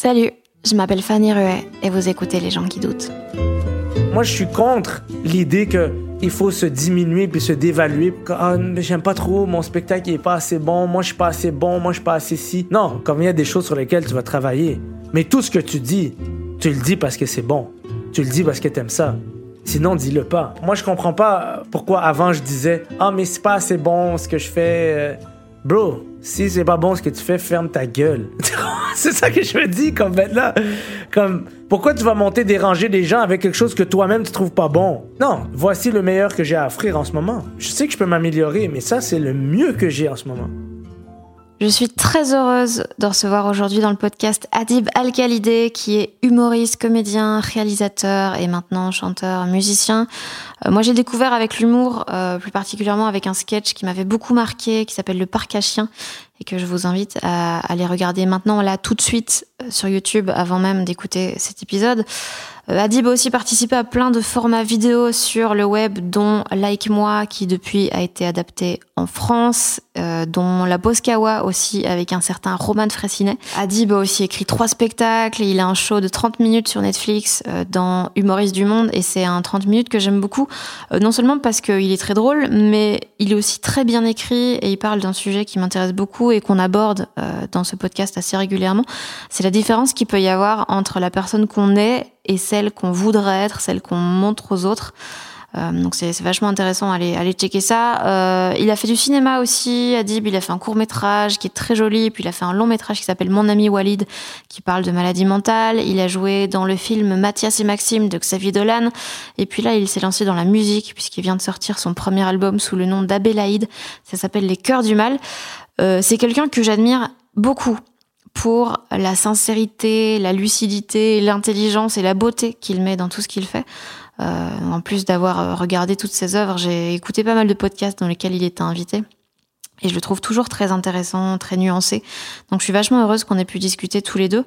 Salut, je m'appelle Fanny Ruet et vous écoutez Les gens qui doutent. Moi, je suis contre l'idée que il faut se diminuer puis se dévaluer. Ah, j'aime pas trop, mon spectacle est pas assez bon, moi je suis pas assez bon, moi je suis pas assez si. Non, comme il y a des choses sur lesquelles tu vas travailler. Mais tout ce que tu dis, tu le dis parce que c'est bon. Tu le dis parce que t'aimes ça. Sinon, dis-le pas. Moi, je comprends pas pourquoi avant je disais Ah, mais c'est pas assez bon ce que je fais. Euh. Bro, si c'est pas bon ce que tu fais, ferme ta gueule. c'est ça que je me dis comme maintenant. Comme, pourquoi tu vas monter déranger des gens avec quelque chose que toi-même tu trouves pas bon? Non, voici le meilleur que j'ai à offrir en ce moment. Je sais que je peux m'améliorer, mais ça, c'est le mieux que j'ai en ce moment. Je suis très heureuse de recevoir aujourd'hui dans le podcast Adib Al-Khalidé, qui est humoriste, comédien, réalisateur et maintenant chanteur, musicien. Euh, moi, j'ai découvert avec l'humour, euh, plus particulièrement avec un sketch qui m'avait beaucoup marqué, qui s'appelle Le Parc à chiens, et que je vous invite à aller regarder maintenant, là, tout de suite, euh, sur YouTube, avant même d'écouter cet épisode. Euh, Adib a aussi participé à plein de formats vidéo sur le web, dont Like Moi, qui depuis a été adapté en France, euh, dont La Boscawa aussi, avec un certain Roman Fressinet. Adib a aussi écrit trois spectacles, il a un show de 30 minutes sur Netflix euh, dans Humoriste du Monde, et c'est un 30 minutes que j'aime beaucoup, non seulement parce qu'il est très drôle, mais il est aussi très bien écrit, et il parle d'un sujet qui m'intéresse beaucoup et qu'on aborde dans ce podcast assez régulièrement. C'est la différence qu'il peut y avoir entre la personne qu'on est et celle qu'on voudrait être, celle qu'on montre aux autres. Euh, donc c'est vachement intéressant, allez, allez checker ça. Euh, il a fait du cinéma aussi, Adib, il a fait un court métrage qui est très joli, puis il a fait un long métrage qui s'appelle Mon ami Walid, qui parle de maladie mentale. Il a joué dans le film Mathias et Maxime de Xavier Dolan, et puis là il s'est lancé dans la musique puisqu'il vient de sortir son premier album sous le nom d'Abélaïd, ça s'appelle Les Cœurs du Mal. Euh, c'est quelqu'un que j'admire beaucoup pour la sincérité, la lucidité, l'intelligence et la beauté qu'il met dans tout ce qu'il fait. Euh, en plus d'avoir euh, regardé toutes ses œuvres, j'ai écouté pas mal de podcasts dans lesquels il était invité. Et je le trouve toujours très intéressant, très nuancé. Donc je suis vachement heureuse qu'on ait pu discuter tous les deux.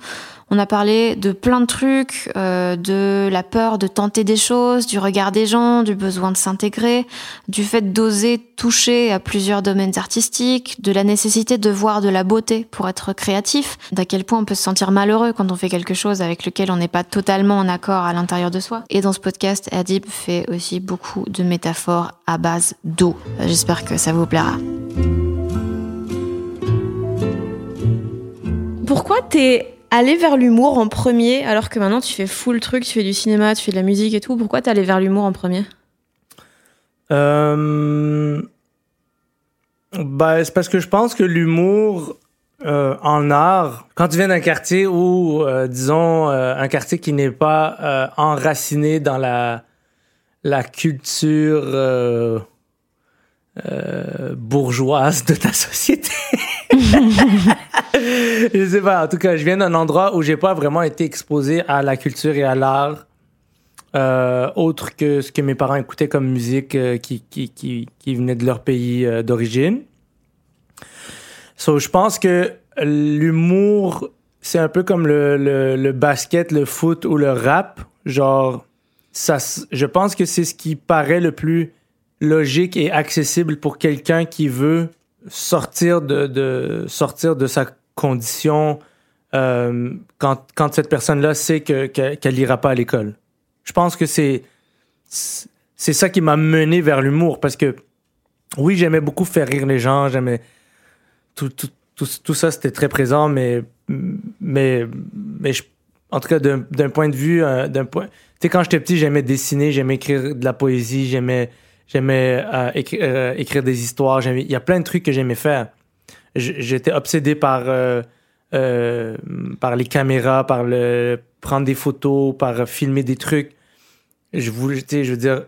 On a parlé de plein de trucs, euh, de la peur de tenter des choses, du regard des gens, du besoin de s'intégrer, du fait d'oser toucher à plusieurs domaines artistiques, de la nécessité de voir de la beauté pour être créatif, d'à quel point on peut se sentir malheureux quand on fait quelque chose avec lequel on n'est pas totalement en accord à l'intérieur de soi. Et dans ce podcast, Adib fait aussi beaucoup de métaphores à base d'eau. J'espère que ça vous plaira. Pourquoi t'es allé vers l'humour en premier alors que maintenant tu fais full truc, tu fais du cinéma, tu fais de la musique et tout Pourquoi t'es allé vers l'humour en premier? Euh... bah, C'est parce que je pense que l'humour euh, en art, quand tu viens d'un quartier où, euh, disons, euh, un quartier qui n'est pas enraciné dans la, la culture bourgeoise de ta société. je sais pas. En tout cas, je viens d'un endroit où j'ai pas vraiment été exposé à la culture et à l'art. Euh, autre que ce que mes parents écoutaient comme musique euh, qui, qui, qui, qui, venait de leur pays euh, d'origine. So, je pense que l'humour, c'est un peu comme le, le, le, basket, le foot ou le rap. Genre, ça, je pense que c'est ce qui paraît le plus logique et accessible pour quelqu'un qui veut sortir de, de, sortir de sa condition euh, quand, quand cette personne-là sait que, qu'elle n'ira pas à l'école. Je pense que c'est, c'est ça qui m'a mené vers l'humour parce que oui, j'aimais beaucoup faire rire les gens, j'aimais tout, tout, tout, ça, c'était très présent, mais, mais, mais en tout cas, d'un d'un point de vue, euh, d'un point. Tu sais, quand j'étais petit, j'aimais dessiner, j'aimais écrire de la poésie, j'aimais, j'aimais euh, euh, écrire des histoires. Il y a plein de trucs que j'aimais faire. J'étais obsédé par, euh, par les caméras, par le prendre des photos, par filmer des trucs. Je voulais, je veux dire,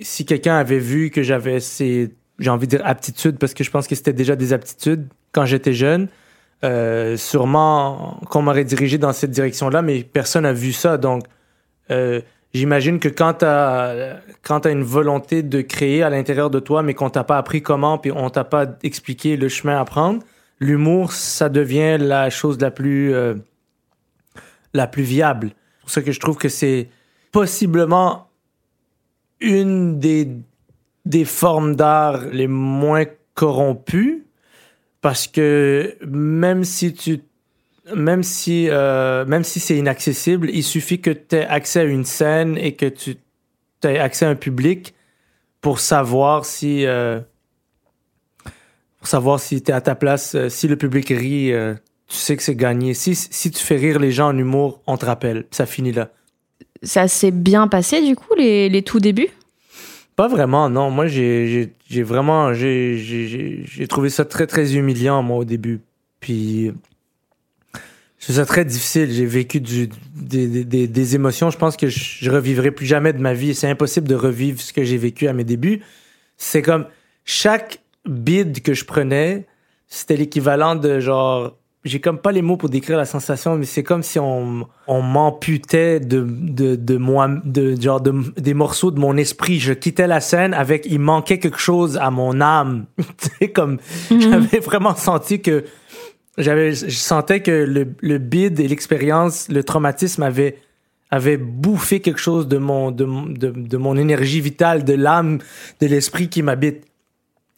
si quelqu'un avait vu que j'avais ces, j'ai envie de dire aptitudes, parce que je pense que c'était déjà des aptitudes quand j'étais jeune, sûrement qu'on m'aurait dirigé dans cette direction-là, mais personne n'a vu ça. Donc, j'imagine que quand tu as, t'as une volonté de créer à l'intérieur de toi, mais qu'on t'a pas appris comment, puis on t'a pas expliqué le chemin à prendre, l'humour, ça devient la chose la plus, euh, la plus viable. C'est pour ça que je trouve que c'est possiblement une des, des formes d'art les moins corrompues parce que même si tu même si euh, même si c'est inaccessible, il suffit que tu aies accès à une scène et que tu aies accès à un public pour savoir si euh, pour savoir si tu es à ta place, euh, si le public rit, tu sais que c'est gagné. Si, si tu fais rire les gens en humour, on te rappelle. Ça finit là. Ça s'est bien passé du coup les, les tout débuts? Pas vraiment, non. Moi, j'ai vraiment. J'ai trouvé ça très, très humiliant, moi, au début. Puis. Je trouve ça très difficile. J'ai vécu du- des, des- des- émotions. Je pense que je, je revivrai plus jamais de ma vie. C'est impossible de revivre ce que j'ai vécu à mes débuts. C'est comme chaque bid que je prenais, c'était l'équivalent de genre. J'ai comme pas les mots pour décrire la sensation, mais c'est comme si on, on m'amputait de, de, de moi, de, genre de, des morceaux de mon esprit. Je quittais la scène avec, il manquait quelque chose à mon âme. tu sais, comme, j'avais vraiment senti que, j'avais, je sentais que le, le bid et l'expérience, le traumatisme avait, avait bouffé quelque chose de mon, de, de, de mon énergie vitale, de l'âme, de l'esprit qui m'habite.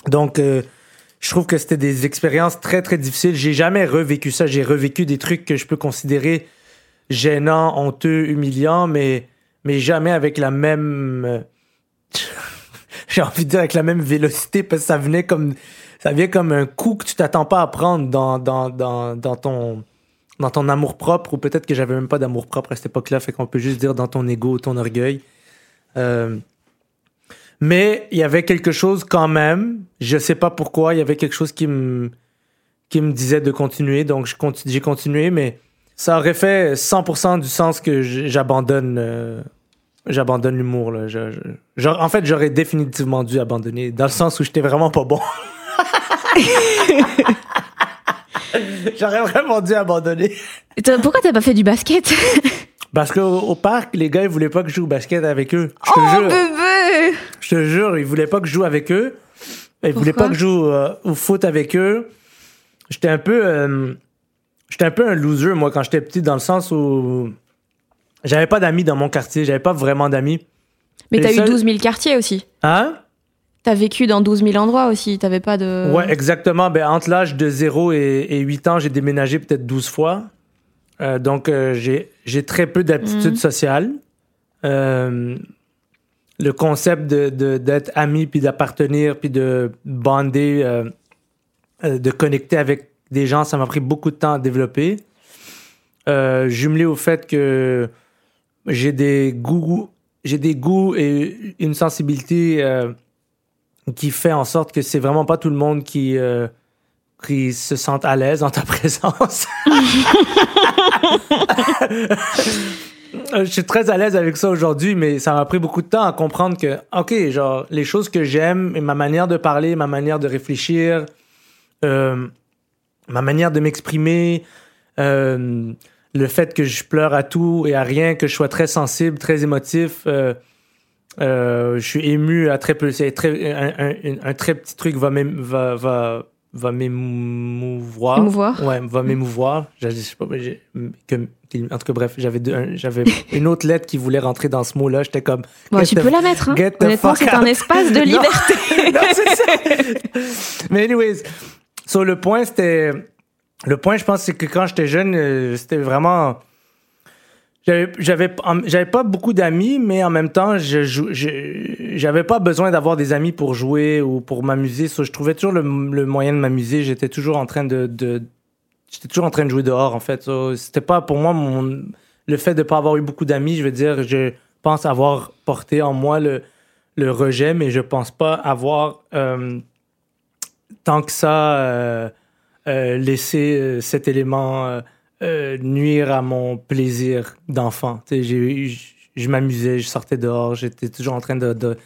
Donc, euh, je trouve que c'était des expériences très, très difficiles. J'ai jamais revécu ça. J'ai revécu des trucs que je peux considérer gênants, honteux, humiliants, mais, mais jamais avec la même. euh, J'ai envie de dire avec la même vélocité parce que ça venait comme. Ça vient comme un coup que tu t'attends pas à prendre dans, dans, dans, dans ton. Dans ton amour propre, ou peut-être que j'avais même pas d'amour propre à cette époque-là, fait qu'on peut juste dire dans ton ego, ton orgueil. Euh, mais il y avait quelque chose quand même, je sais pas pourquoi, il y avait quelque chose qui me, qui me disait de continuer, donc j'ai continué, mais ça aurait fait 100% du sens que j'abandonne euh, j'abandonne l'humour. en fait, j'aurais définitivement dû abandonner, dans le sens où j'étais vraiment pas bon. j'aurais vraiment dû abandonner. Pourquoi t'as pas fait du basket? Parce qu'au au parc, les gars, ils voulaient pas que je joue au basket avec eux. Je te Oh jure. bébé Je te jure, ils voulaient pas que je joue avec eux. Ils voulaient pas que je joue euh, au foot avec eux. J'étais un peu, euh, j'étais un peu un loser moi quand j'étais petit dans le sens où j'avais pas d'amis dans mon quartier, j'avais pas vraiment d'amis. Mais t'as eu ça- 12 000 quartiers aussi. Hein? T'as vécu dans 12 000 endroits aussi. T'avais pas de. Ouais, exactement. Ben entre l'âge de 0 et, et 8 ans, j'ai déménagé peut-être 12 fois. Euh, donc euh, j'ai très peu d'aptitudes Mhm. sociales. Euh, le concept de de- d'être ami puis d'appartenir puis de bonder, euh, de connecter avec des gens, ça m'a pris beaucoup de temps à développer. Jumelé au fait que j'ai des goûts, j'ai des goûts et une sensibilité qui fait en sorte que c'est vraiment pas tout le monde qui euh, qui se sent à l'aise en ta présence. Je suis très à l'aise avec ça aujourd'hui, mais ça m'a pris beaucoup de temps à comprendre que, OK, genre, les choses que j'aime ma manière de parler, ma manière de réfléchir, euh, ma manière de m'exprimer, euh, le fait que je pleure à tout et à rien, que je sois très sensible, très émotif, euh, euh, je suis ému à très peu. C'est très, un, un- un- très petit truc va va, va, va m'émouvoir. Émouvoir. Ouais, va m'émouvoir. Je, je sais pas, que- en tout cas, bref, j'avais j'avais une autre lettre qui voulait rentrer dans ce mot-là. J'étais comme. Bon, tu the- peux la mettre. Hein. Honnêtement, c'est un espace de liberté. Non, c'est ça. Mais anyways, so, le point, c'était... Le point, je pense, c'est que quand j'étais jeune, euh, c'était vraiment... J'avais, j'avais, pas beaucoup d'amis, mais en même temps, je, j'avais pas besoin d'avoir des amis pour jouer ou pour m'amuser. Je trouvais toujours le, moyen de m'amuser. J'étais toujours en train de, j'étais toujours en train de jouer dehors, en fait. C'était pas pour moi le fait de pas avoir eu beaucoup d'amis. Je veux dire, je pense avoir porté en moi le, le rejet, mais je pense pas avoir euh, tant que ça euh, euh, laissé cet élément euh, nuire à mon plaisir d'enfant. Je m'amusais, je sortais dehors, j'étais toujours en train de, de-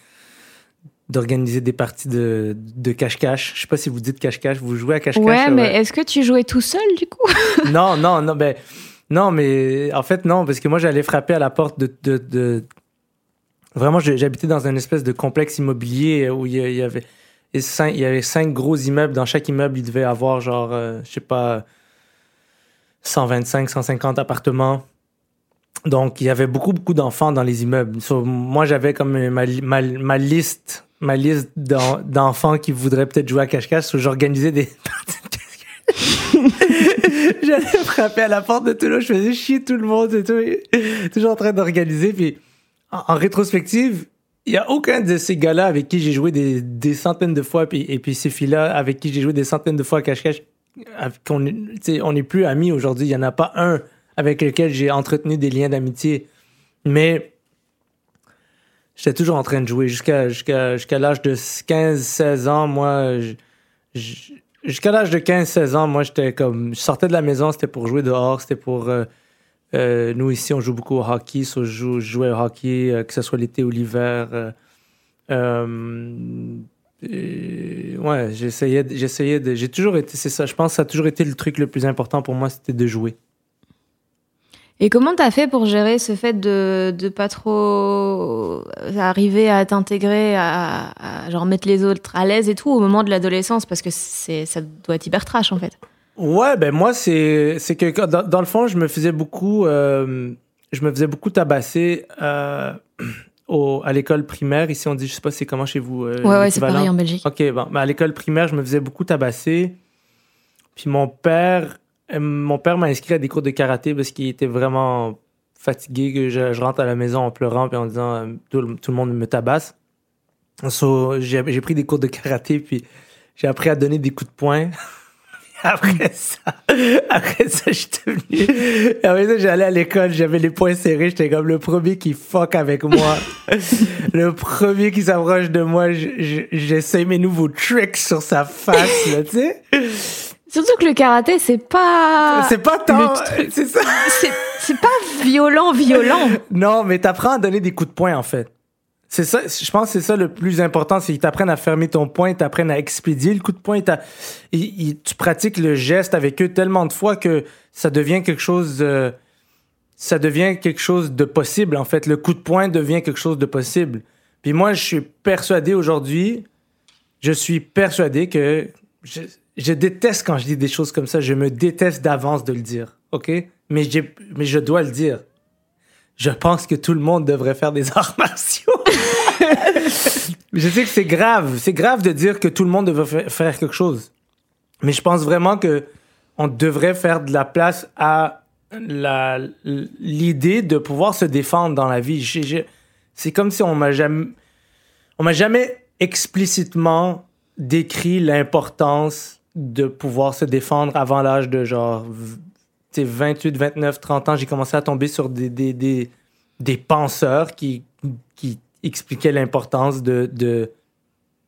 d'organiser des parties de, de cache-cache. Je sais pas si vous dites cache-cache, vous jouez à cache-cache? Ouais, euh, mais est-ce que tu jouais tout seul du coup? Non, non, non, ben, non, mais en fait, non, parce que moi, j'allais frapper à la porte de. de, de- Vraiment, j'habitais dans une espèce de complexe immobilier où il y, avait. cinq- il y avait cinq gros immeubles. Dans chaque immeuble, il devait avoir genre, euh, je sais pas, 125, 150 appartements. Donc, il y avait beaucoup, beaucoup d'enfants dans les immeubles. So, moi, j'avais comme ma, ma, ma liste, ma liste d'en- d'enfants qui voudraient peut-être jouer à cache-cache. J'organisais des. J'allais frapper à la porte de tout le monde. Je faisais chier tout le monde et tout. Toujours en train d'organiser. Puis, en, rétrospective, il n'y a aucun de ces gars-là avec qui j'ai joué des, des centaines de fois, puis, et puis ces filles-là avec qui j'ai joué des centaines de fois à cache-cache, qu'on on n'est plus amis aujourd'hui. Il n'y en a pas un avec lequel j'ai entretenu des liens d'amitié. Mais j'étais toujours en train de jouer jusqu'à l'âge de 15-16 ans. Moi, jusqu'à l'âge de 15-16 ans, moi, j'étais comme. Je sortais de la maison, c'était pour jouer dehors, c'était pour. euh, euh, nous, ici, on joue beaucoup au hockey. je jouais au hockey, euh, que ce soit l'été ou l'hiver. Et, ouais, j'essayais, j'essayais de. J'ai toujours été. C'est ça, je pense que ça a toujours été le truc le plus important pour moi, c'était de jouer. Et comment t'as fait pour gérer ce fait de, de pas trop arriver à t'intégrer, à, à genre mettre les autres à l'aise et tout au moment de l'adolescence? Parce que c'est, ça doit être hyper trash en fait. Ouais, ben moi, c'est c'est que dans, dans le fond, je me faisais beaucoup, euh, je me faisais beaucoup tabasser euh, au, à l'école primaire. Ici, on dit, je sais pas c'est comment chez vous. euh, Ouais, ouais, c'est pareil en Belgique. OK, bon, à l'école primaire, je me faisais beaucoup tabasser. Puis mon père, euh, mon père m'a inscrit à des cours de karaté parce qu'il était vraiment fatigué que je, je rentre à la maison en pleurant puis en disant euh, tout, le- tout le monde me tabasse. So, j'ai pris des cours de karaté puis j'ai appris à donner des coups de poing. Après ça, après ça, je suis devenu. Après ça, j'allais à l'école, j'avais les poings serrés, j'étais comme le premier qui fuck avec moi. le premier qui s'approche de moi, je- je- j'essaie mes nouveaux tricks sur sa face, là, tu sais. Surtout que le karaté, c'est pas. c'est pas tant. C'est ça. C'est pas violent, violent. Non, mais t'apprends à donner des coups de poing, en fait. C'est ça, je pense que c'est ça le plus important, c'est qu'ils t'apprennent à fermer ton poing, t'apprennent à expédier le coup de poing, ils ils- tu pratiques le geste avec eux tellement de fois que ça devient quelque chose de, ça devient quelque chose de possible, en fait. Le coup de poing devient quelque chose de possible. Puis moi, je suis persuadé aujourd'hui, je suis persuadé que je, je déteste quand je dis des choses comme ça, je me déteste d'avance de le dire, OK? Mais, mais je dois le dire. Je pense que tout le monde devrait faire des arts martiaux. je sais que c'est grave. C'est grave de dire que tout le monde devrait fa- faire quelque chose. Mais je pense vraiment que on devrait faire de la place à l'idée de pouvoir se défendre dans la vie. C'est comme si on m'a jamais, on m'a jamais explicitement décrit l'importance de pouvoir se défendre avant l'âge de genre v- tu sais, 28, 29, 30 ans. J'ai commencé à tomber sur des, des, des, des penseurs qui, qui expliquaient l'importance de, de,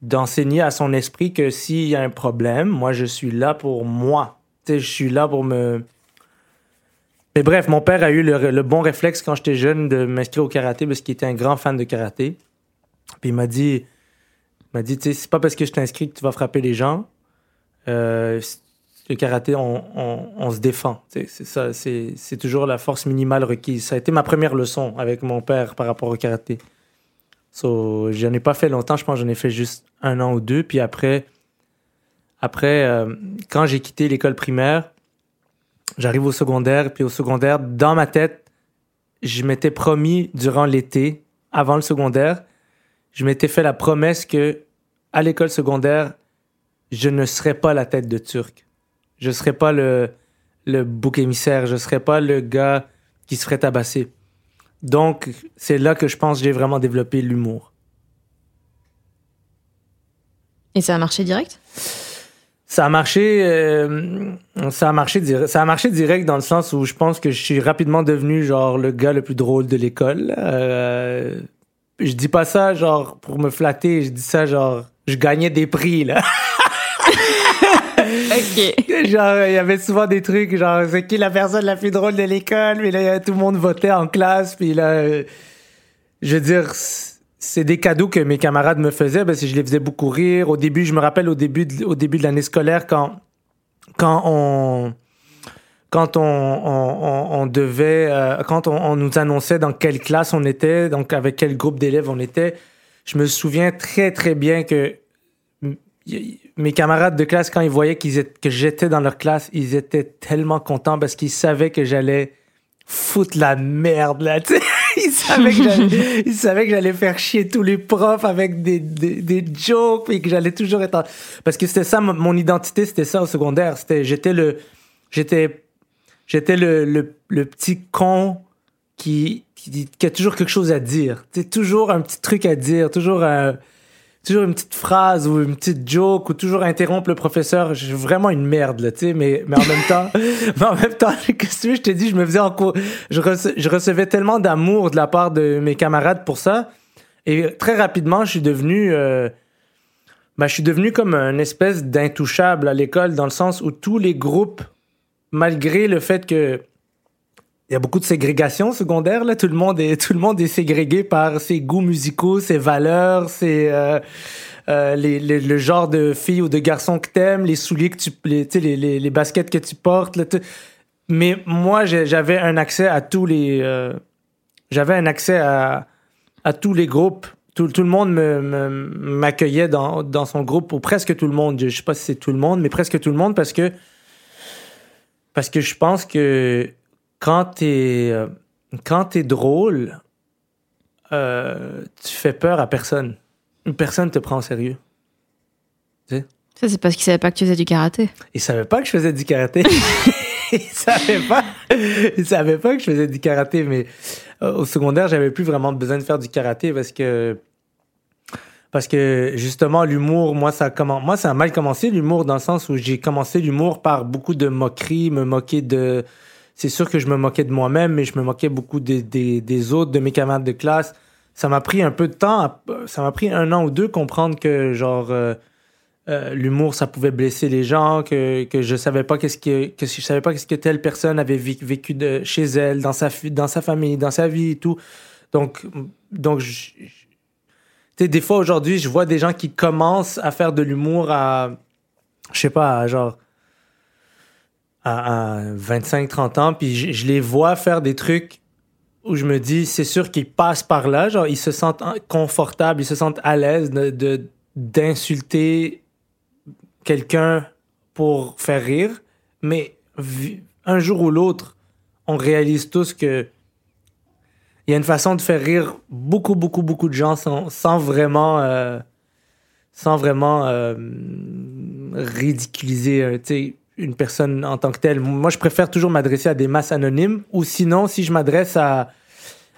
d'enseigner à son esprit que s'il y a un problème, moi, je suis là pour moi. Tu sais, je suis là pour me... Mais bref, mon père a eu le, bon réflexe quand j'étais jeune de m'inscrire au karaté parce qu'il était un grand fan de karaté. Puis il m'a dit, m'a dit, tu sais, c'est pas parce que je t'inscris que tu vas frapper les gens. Euh, le karaté, on, on- se défend. C'est ça, c'est toujours la force minimale requise. Ça a été ma première leçon avec mon père par rapport au karaté. So, j'en ai pas fait longtemps, je pense j'en ai fait juste un an ou deux. Puis après, après euh, quand j'ai quitté l'école primaire, j'arrive au secondaire. Puis au secondaire, dans ma tête, je m'étais promis durant l'été, avant le secondaire, je m'étais fait la promesse que à l'école secondaire, je ne serais pas la tête de Turc. Je serais pas le, le bouc émissaire. Je serais pas le gars qui se ferait tabasser. Donc, c'est là que je pense que j'ai vraiment développé l'humour. Et ça a marché direct? Ça a marché euh, ça a marché direct, ça a marché direct dans le sens où je pense que je suis rapidement devenu genre le gars le plus drôle de l'école. Euh, je dis pas ça genre pour me flatter je dis ça genre je gagnais des prix là ok genre il y avait souvent des trucs genre c'est qui la personne la plus drôle de l'école? Puis là tout le monde votait en classe puis là euh, je veux dire c'est des cadeaux que mes camarades me faisaient parce que je les faisais beaucoup rire. Au début, je me rappelle au début de, au début de l'année scolaire quand quand on quand on, devait euh, quand on, nous annonçait dans quelle classe on était, donc avec quel groupe d'élèves on était, je me souviens très très bien que mes camarades de classe quand ils voyaient qu'ils étaient, que j'étais dans leur classe, ils étaient tellement contents parce qu'ils savaient que j'allais foutre la merde là, tu sais. il savait que j'allais faire chier tous les profs avec des, des, des jokes et que j'allais toujours être parce que c'était ça mon identité c'était ça au secondaire c'était j'étais le j'étais j'étais le, le, le, petit con qui, qui, qui a toujours quelque chose à dire c'est toujours un petit truc à dire toujours un toujours une petite phrase ou une petite joke ou toujours interrompre le professeur. Je suis vraiment une merde, là, tu sais, mais, mais en même temps, mais en même temps, qu'est-ce que je te dis, je me faisais en cours, je, je recevais tellement d'amour de la part de mes camarades pour ça. Et très rapidement, je suis devenu, euh, ben, je suis devenu comme une espèce d'intouchable à l'école dans le sens où tous les groupes, malgré le fait que il y a beaucoup de ségrégation secondaire là. Tout le monde est tout le monde est ségrégué par ses goûts musicaux ses valeurs ses euh, euh, les, le genre de fille ou de garçon que t'aimes les souliers que tu les, les, les, les baskets que tu portes là, mais moi j'avais un accès à tous les euh, j'avais un accès à à tous les groupes. Tout, tout le monde me, m'accueillait dans, dans son groupe ou presque tout le monde. Je sais pas si c'est tout le monde mais presque tout le monde parce que parce que je pense que quand t'es quand t'es drôle, euh, tu fais peur à personne. Personne te prend au sérieux. Tu sais? Ça, c'est parce qu'il savait pas que tu faisais du karaté. Il savait pas que je faisais du karaté. il savait pas. Il savait pas que je faisais du karaté, mais euh, au secondaire, j'avais plus vraiment besoin de faire du karaté parce que parce que justement l'humour moi ça a moi ça a mal commencé l'humour dans le sens où j'ai commencé l'humour par beaucoup de moqueries me moquer de c'est sûr que je me moquais de moi-même, mais je me moquais beaucoup des, des, des, autres, de mes camarades de classe. Ça m'a pris un peu de temps, ça m'a pris un an ou deux comprendre que, genre, euh, euh, l'humour, ça pouvait blesser les gens, que, que je savais pas qu'est-ce que, que je savais pas qu'est-ce que telle personne avait vécu de, chez elle, dans sa, dans sa famille, dans sa vie et tout. Donc, donc, des fois aujourd'hui, je vois des gens qui commencent à faire de l'humour à, je sais pas, genre, à, 25-30 ans, puis je, les vois faire des trucs où je me dis, c'est sûr qu'ils passent par là, genre ils se sentent confortables, ils se sentent à l'aise de d'insulter quelqu'un pour faire rire, mais un jour ou l'autre, on réalise tous que il y a une façon de faire rire beaucoup, beaucoup, beaucoup de gens sans, sans vraiment, euh, sans vraiment euh, ridiculiser. Euh, sais une personne en tant que telle. Moi, je préfère toujours m'adresser à des masses anonymes. Ou sinon, si je m'adresse à,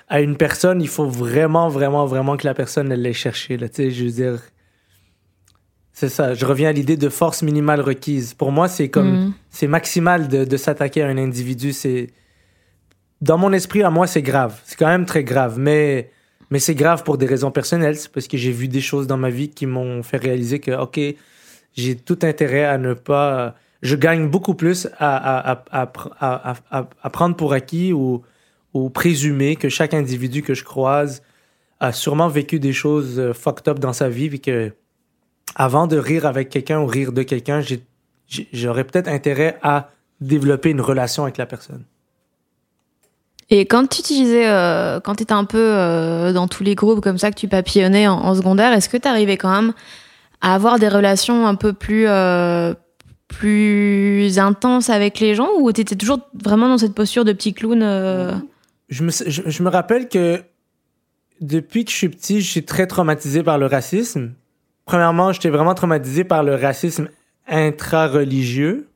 à une personne, il faut vraiment, vraiment, vraiment que la personne, elle l'ait cherché. Là, je veux dire, c'est ça. Je reviens à l'idée de force minimale requise. Pour moi, c'est comme, mm. c'est maximal de, de s'attaquer à un individu. C'est, dans mon esprit, à moi, c'est grave. C'est quand même très grave. Mais, mais c'est grave pour des raisons personnelles. C'est parce que j'ai vu des choses dans ma vie qui m'ont fait réaliser que, OK, j'ai tout intérêt à ne pas je gagne beaucoup plus à, prendre pour acquis ou, présumer que chaque individu que je croise a sûrement vécu des choses euh, fucked up dans sa vie, puis que avant de rire avec quelqu'un ou rire de quelqu'un, j'aurais peut-être intérêt à développer une relation avec la personne. Et quand tu utilisais, euh, quand tu étais un peu euh, dans tous les groupes comme ça que tu papillonnais en, en secondaire, est-ce que tu arrivais quand même à avoir des relations un peu plus, plus intense avec les gens ou tu étais toujours vraiment dans cette posture de petit clown euh? je, me, je, me rappelle que depuis que je suis petit, je suis très traumatisé par le racisme. Premièrement, j'étais vraiment traumatisé par le racisme intra-religieux.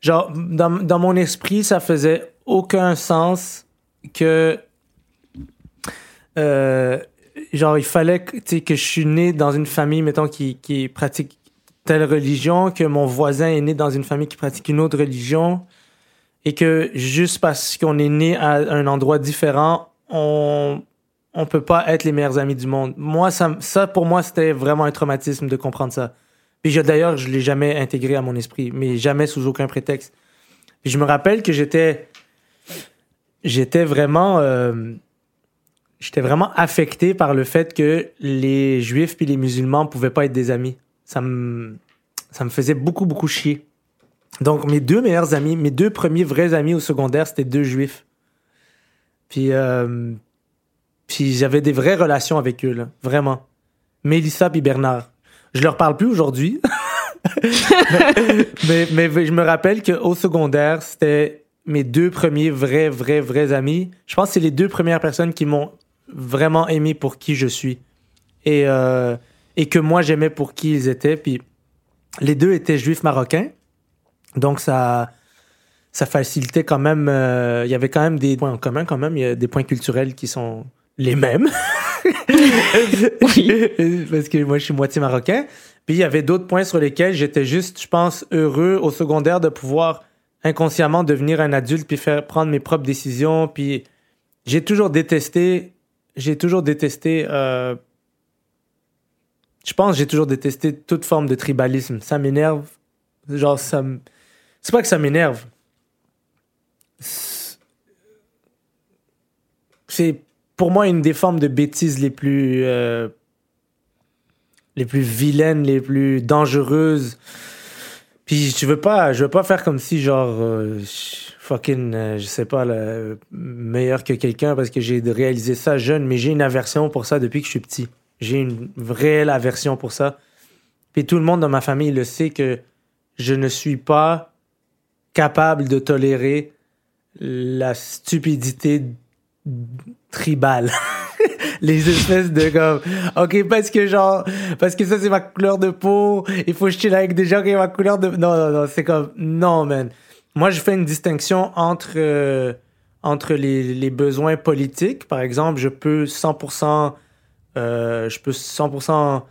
Genre, dans, dans mon esprit, ça faisait aucun sens que euh, genre, il fallait que, que je suis né dans une famille, mettons, qui, qui pratique telle religion, que mon voisin est né dans une famille qui pratique une autre religion, et que juste parce qu'on est né à un endroit différent, on on peut pas être les meilleurs amis du monde. Moi, ça, pour moi, c'était vraiment un traumatisme de comprendre ça. Puis d'ailleurs, je l'ai jamais intégré à mon esprit, mais jamais sous aucun prétexte. Puis je me rappelle que j'étais, j'étais vraiment, euh, j'étais vraiment affecté par le fait que les juifs puis les musulmans pouvaient pas être des amis. Ça me, ça me faisait beaucoup beaucoup chier. Donc mes deux meilleurs amis, mes deux premiers vrais amis au secondaire, c'était deux juifs. Puis euh, puis j'avais des vraies relations avec eux, vraiment. Mélissa puis Bernard. Je leur parle plus aujourd'hui. mais, mais, je me rappelle qu'au secondaire, c'était mes deux premiers vrais, vrais, vrais amis. Je pense que c'est les deux premières personnes qui m'ont vraiment aimé pour qui je suis. Et, euh, et que moi, j'aimais pour qui ils étaient. Puis les deux étaient juifs marocains. Donc ça, ça facilitait quand même. Euh, il y avait quand même des points en commun, quand même. Il y a des points culturels qui sont les mêmes. Parce que moi, je suis moitié marocain. Puis il y avait d'autres points sur lesquels j'étais juste, je pense, heureux au secondaire de pouvoir inconsciemment devenir un adulte puis faire prendre mes propres décisions. Puis j'ai toujours détesté, j'ai toujours détesté, euh, je pense, j'ai toujours détesté toute forme de tribalisme. Ça m'énerve. Genre, ça C'est pas que ça m'énerve. C'est pour moi une des formes de bêtises les plus euh, les plus vilaines, les plus dangereuses. Puis je veux pas, je veux pas faire comme si genre euh, fucking, euh, je sais pas, meilleur que quelqu'un parce que j'ai réalisé ça jeune, mais j'ai une aversion pour ça depuis que je suis petit. J'ai une réelle aversion pour ça. Puis tout le monde dans ma famille le sait que je ne suis pas capable de tolérer la stupidité tribal. les espèces de comme, ok, parce que genre, parce que ça c'est ma couleur de peau, il faut chill avec des gens qui ont ma couleur de, non, non, non, c'est comme, non, man. Moi, je fais une distinction entre, euh, entre les, besoins politiques. Par exemple, je peux 100%, euh, je peux 100%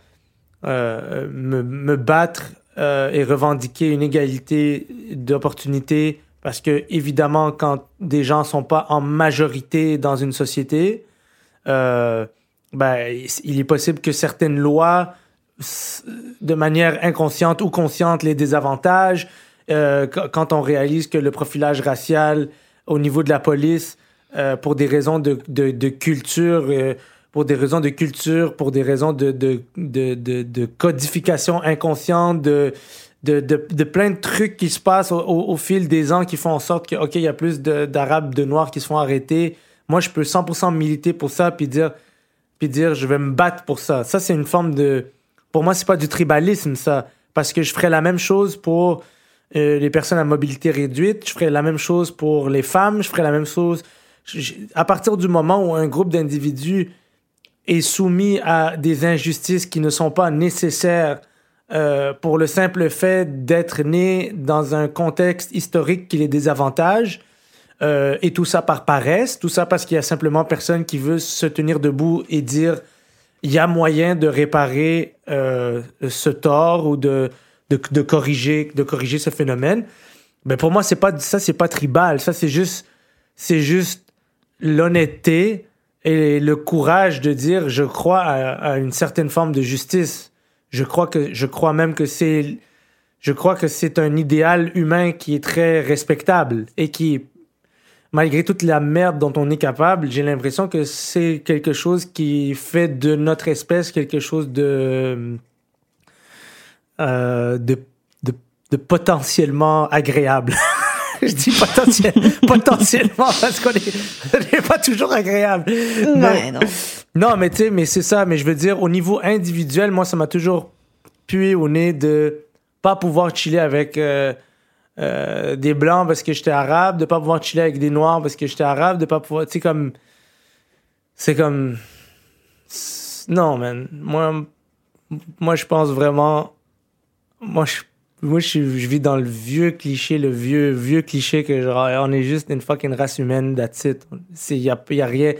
euh, me, me battre euh, et revendiquer une égalité d'opportunité parce que, évidemment, quand des gens sont pas en majorité dans une société, euh, ben, il est possible que certaines lois, de manière inconsciente ou consciente, les désavantagent. Euh, quand on réalise que le profilage racial au niveau de la police, euh, pour des raisons de, culture, euh, pour des raisons de culture, pour des raisons de, de, de, codification inconsciente, de, de, de, plein de trucs qui se passent au, au, fil des ans qui font en sorte que, OK, il y a plus d'Arabes, de, Noirs qui se font arrêter. Moi, je peux 100% militer pour ça, puis dire, puis dire, je vais me battre pour ça. Ça, c'est une forme de... Pour moi, c'est pas du tribalisme, ça. Parce que je ferais la même chose pour euh, les personnes à mobilité réduite, je ferais la même chose pour les femmes, je ferais la même chose... à partir du moment où un groupe d'individus est soumis à des injustices qui ne sont pas nécessaires euh, pour le simple fait d'être né dans un contexte historique qui les désavantage, euh, et tout ça par paresse, tout ça parce qu'il y a simplement personne qui veut se tenir debout et dire il y a moyen de réparer euh, ce tort ou de, de, de, corriger, de corriger ce phénomène. Mais pour moi, c'est pas ça, c'est pas tribal. Ça, c'est juste, c'est juste l'honnêteté et le courage de dire je crois à une certaine forme de justice je crois que je crois même que c'est je crois que c'est un idéal humain qui est très respectable et qui malgré toute la merde dont on est capable, j'ai l'impression que c'est quelque chose qui fait de notre espèce quelque chose de euh, de, de, de potentiellement agréable. je dis potentiel, potentiellement parce qu'on n'est pas toujours agréable. Ouais, non. Non, mais tu sais, mais c'est ça. Mais je veux dire, au niveau individuel, moi, ça m'a toujours pué au nez de pas pouvoir chiller avec euh, euh, des blancs parce que j'étais arabe, de pas pouvoir chiller avec des noirs parce que j'étais arabe, de pas pouvoir, tu sais, comme, c'est comme, non, man. Moi, moi, je pense vraiment, moi, je moi, je, vis dans le vieux cliché, le vieux, vieux cliché que genre, on est juste une fucking race humaine, it. Il y a, y a rien.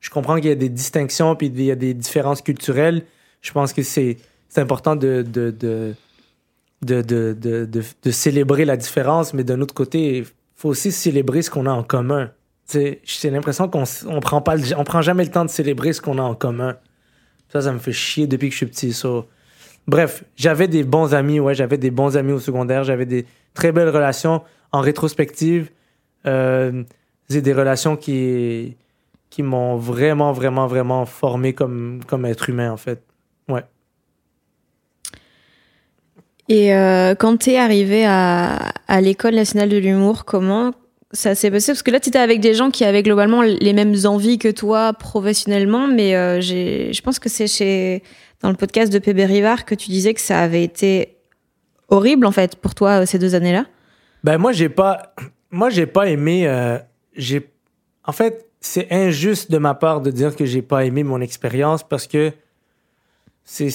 je comprends qu'il y a des distinctions puis il y a des différences culturelles. Je pense que c'est important de de, de, de, de, de, célébrer la différence, mais d'un autre côté, il faut aussi célébrer ce qu'on a en commun. J'ai l'impression qu'on on prend prend jamais le temps de célébrer ce qu'on a en commun. Ça, ça me fait chier depuis que je suis petit. Bref, j'avais des bons amis, ouais, j'avais des bons amis au secondaire, j'avais des très belles relations. En rétrospective, euh, c'est des relations qui, qui m'ont vraiment, vraiment, vraiment formé comme, comme être humain, en fait. Ouais. Et euh, quand tu es arrivé à, à l'École nationale de l'humour, comment ça s'est passé Parce que là, tu étais avec des gens qui avaient globalement les mêmes envies que toi professionnellement, mais euh, je pense que c'est chez dans le podcast de PB Rivard que tu disais que ça avait été horrible en fait pour toi ces deux années-là. Ben moi j'ai pas moi j'ai pas aimé euh, j'ai en fait c'est injuste de ma part de dire que j'ai pas aimé mon expérience parce que c'est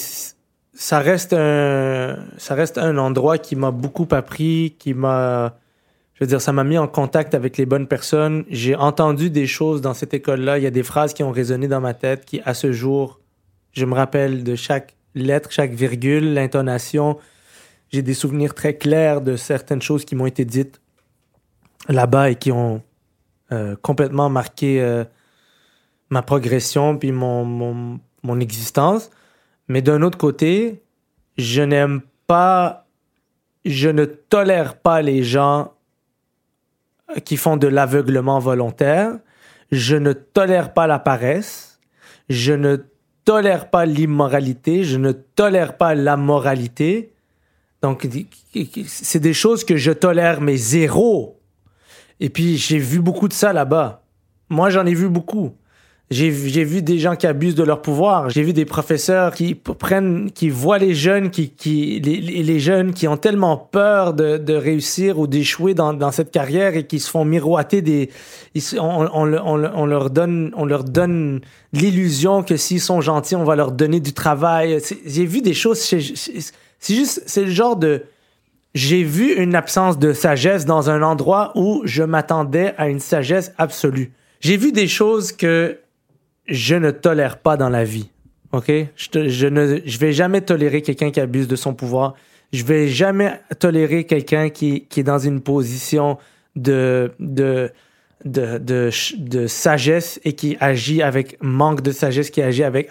ça reste un ça reste un endroit qui m'a beaucoup appris, qui m'a je veux dire ça m'a mis en contact avec les bonnes personnes. J'ai entendu des choses dans cette école-là, il y a des phrases qui ont résonné dans ma tête qui à ce jour je me rappelle de chaque lettre, chaque virgule, l'intonation. J'ai des souvenirs très clairs de certaines choses qui m'ont été dites là-bas et qui ont euh, complètement marqué euh, ma progression puis mon, mon, mon existence. Mais d'un autre côté, je n'aime pas, je ne tolère pas les gens qui font de l'aveuglement volontaire. Je ne tolère pas la paresse. Je ne tolère pas l'immoralité. Je ne tolère pas la moralité. Donc, c'est des choses que je tolère, mais zéro. Et puis, j'ai vu beaucoup de ça là-bas. Moi, j'en ai vu beaucoup. J'ai vu des gens qui abusent de leur pouvoir. J'ai vu des professeurs qui prennent, qui voient les jeunes, qui, qui les, les jeunes qui ont tellement peur de, de réussir ou d'échouer dans, dans, cette carrière et qui se font miroiter des, on, on, on, leur donne, on leur donne l'illusion que s'ils sont gentils, on va leur donner du travail. J'ai vu des choses. C'est juste, c'est le genre de, j'ai vu une absence de sagesse dans un endroit où je m'attendais à une sagesse absolue. J'ai vu des choses que je ne tolère pas dans la vie. OK? Je, je ne je vais jamais tolérer quelqu'un qui abuse de son pouvoir. Je vais jamais tolérer quelqu'un qui, qui est dans une position de, de, de, de, de, sagesse et qui agit avec manque de sagesse, qui agit avec.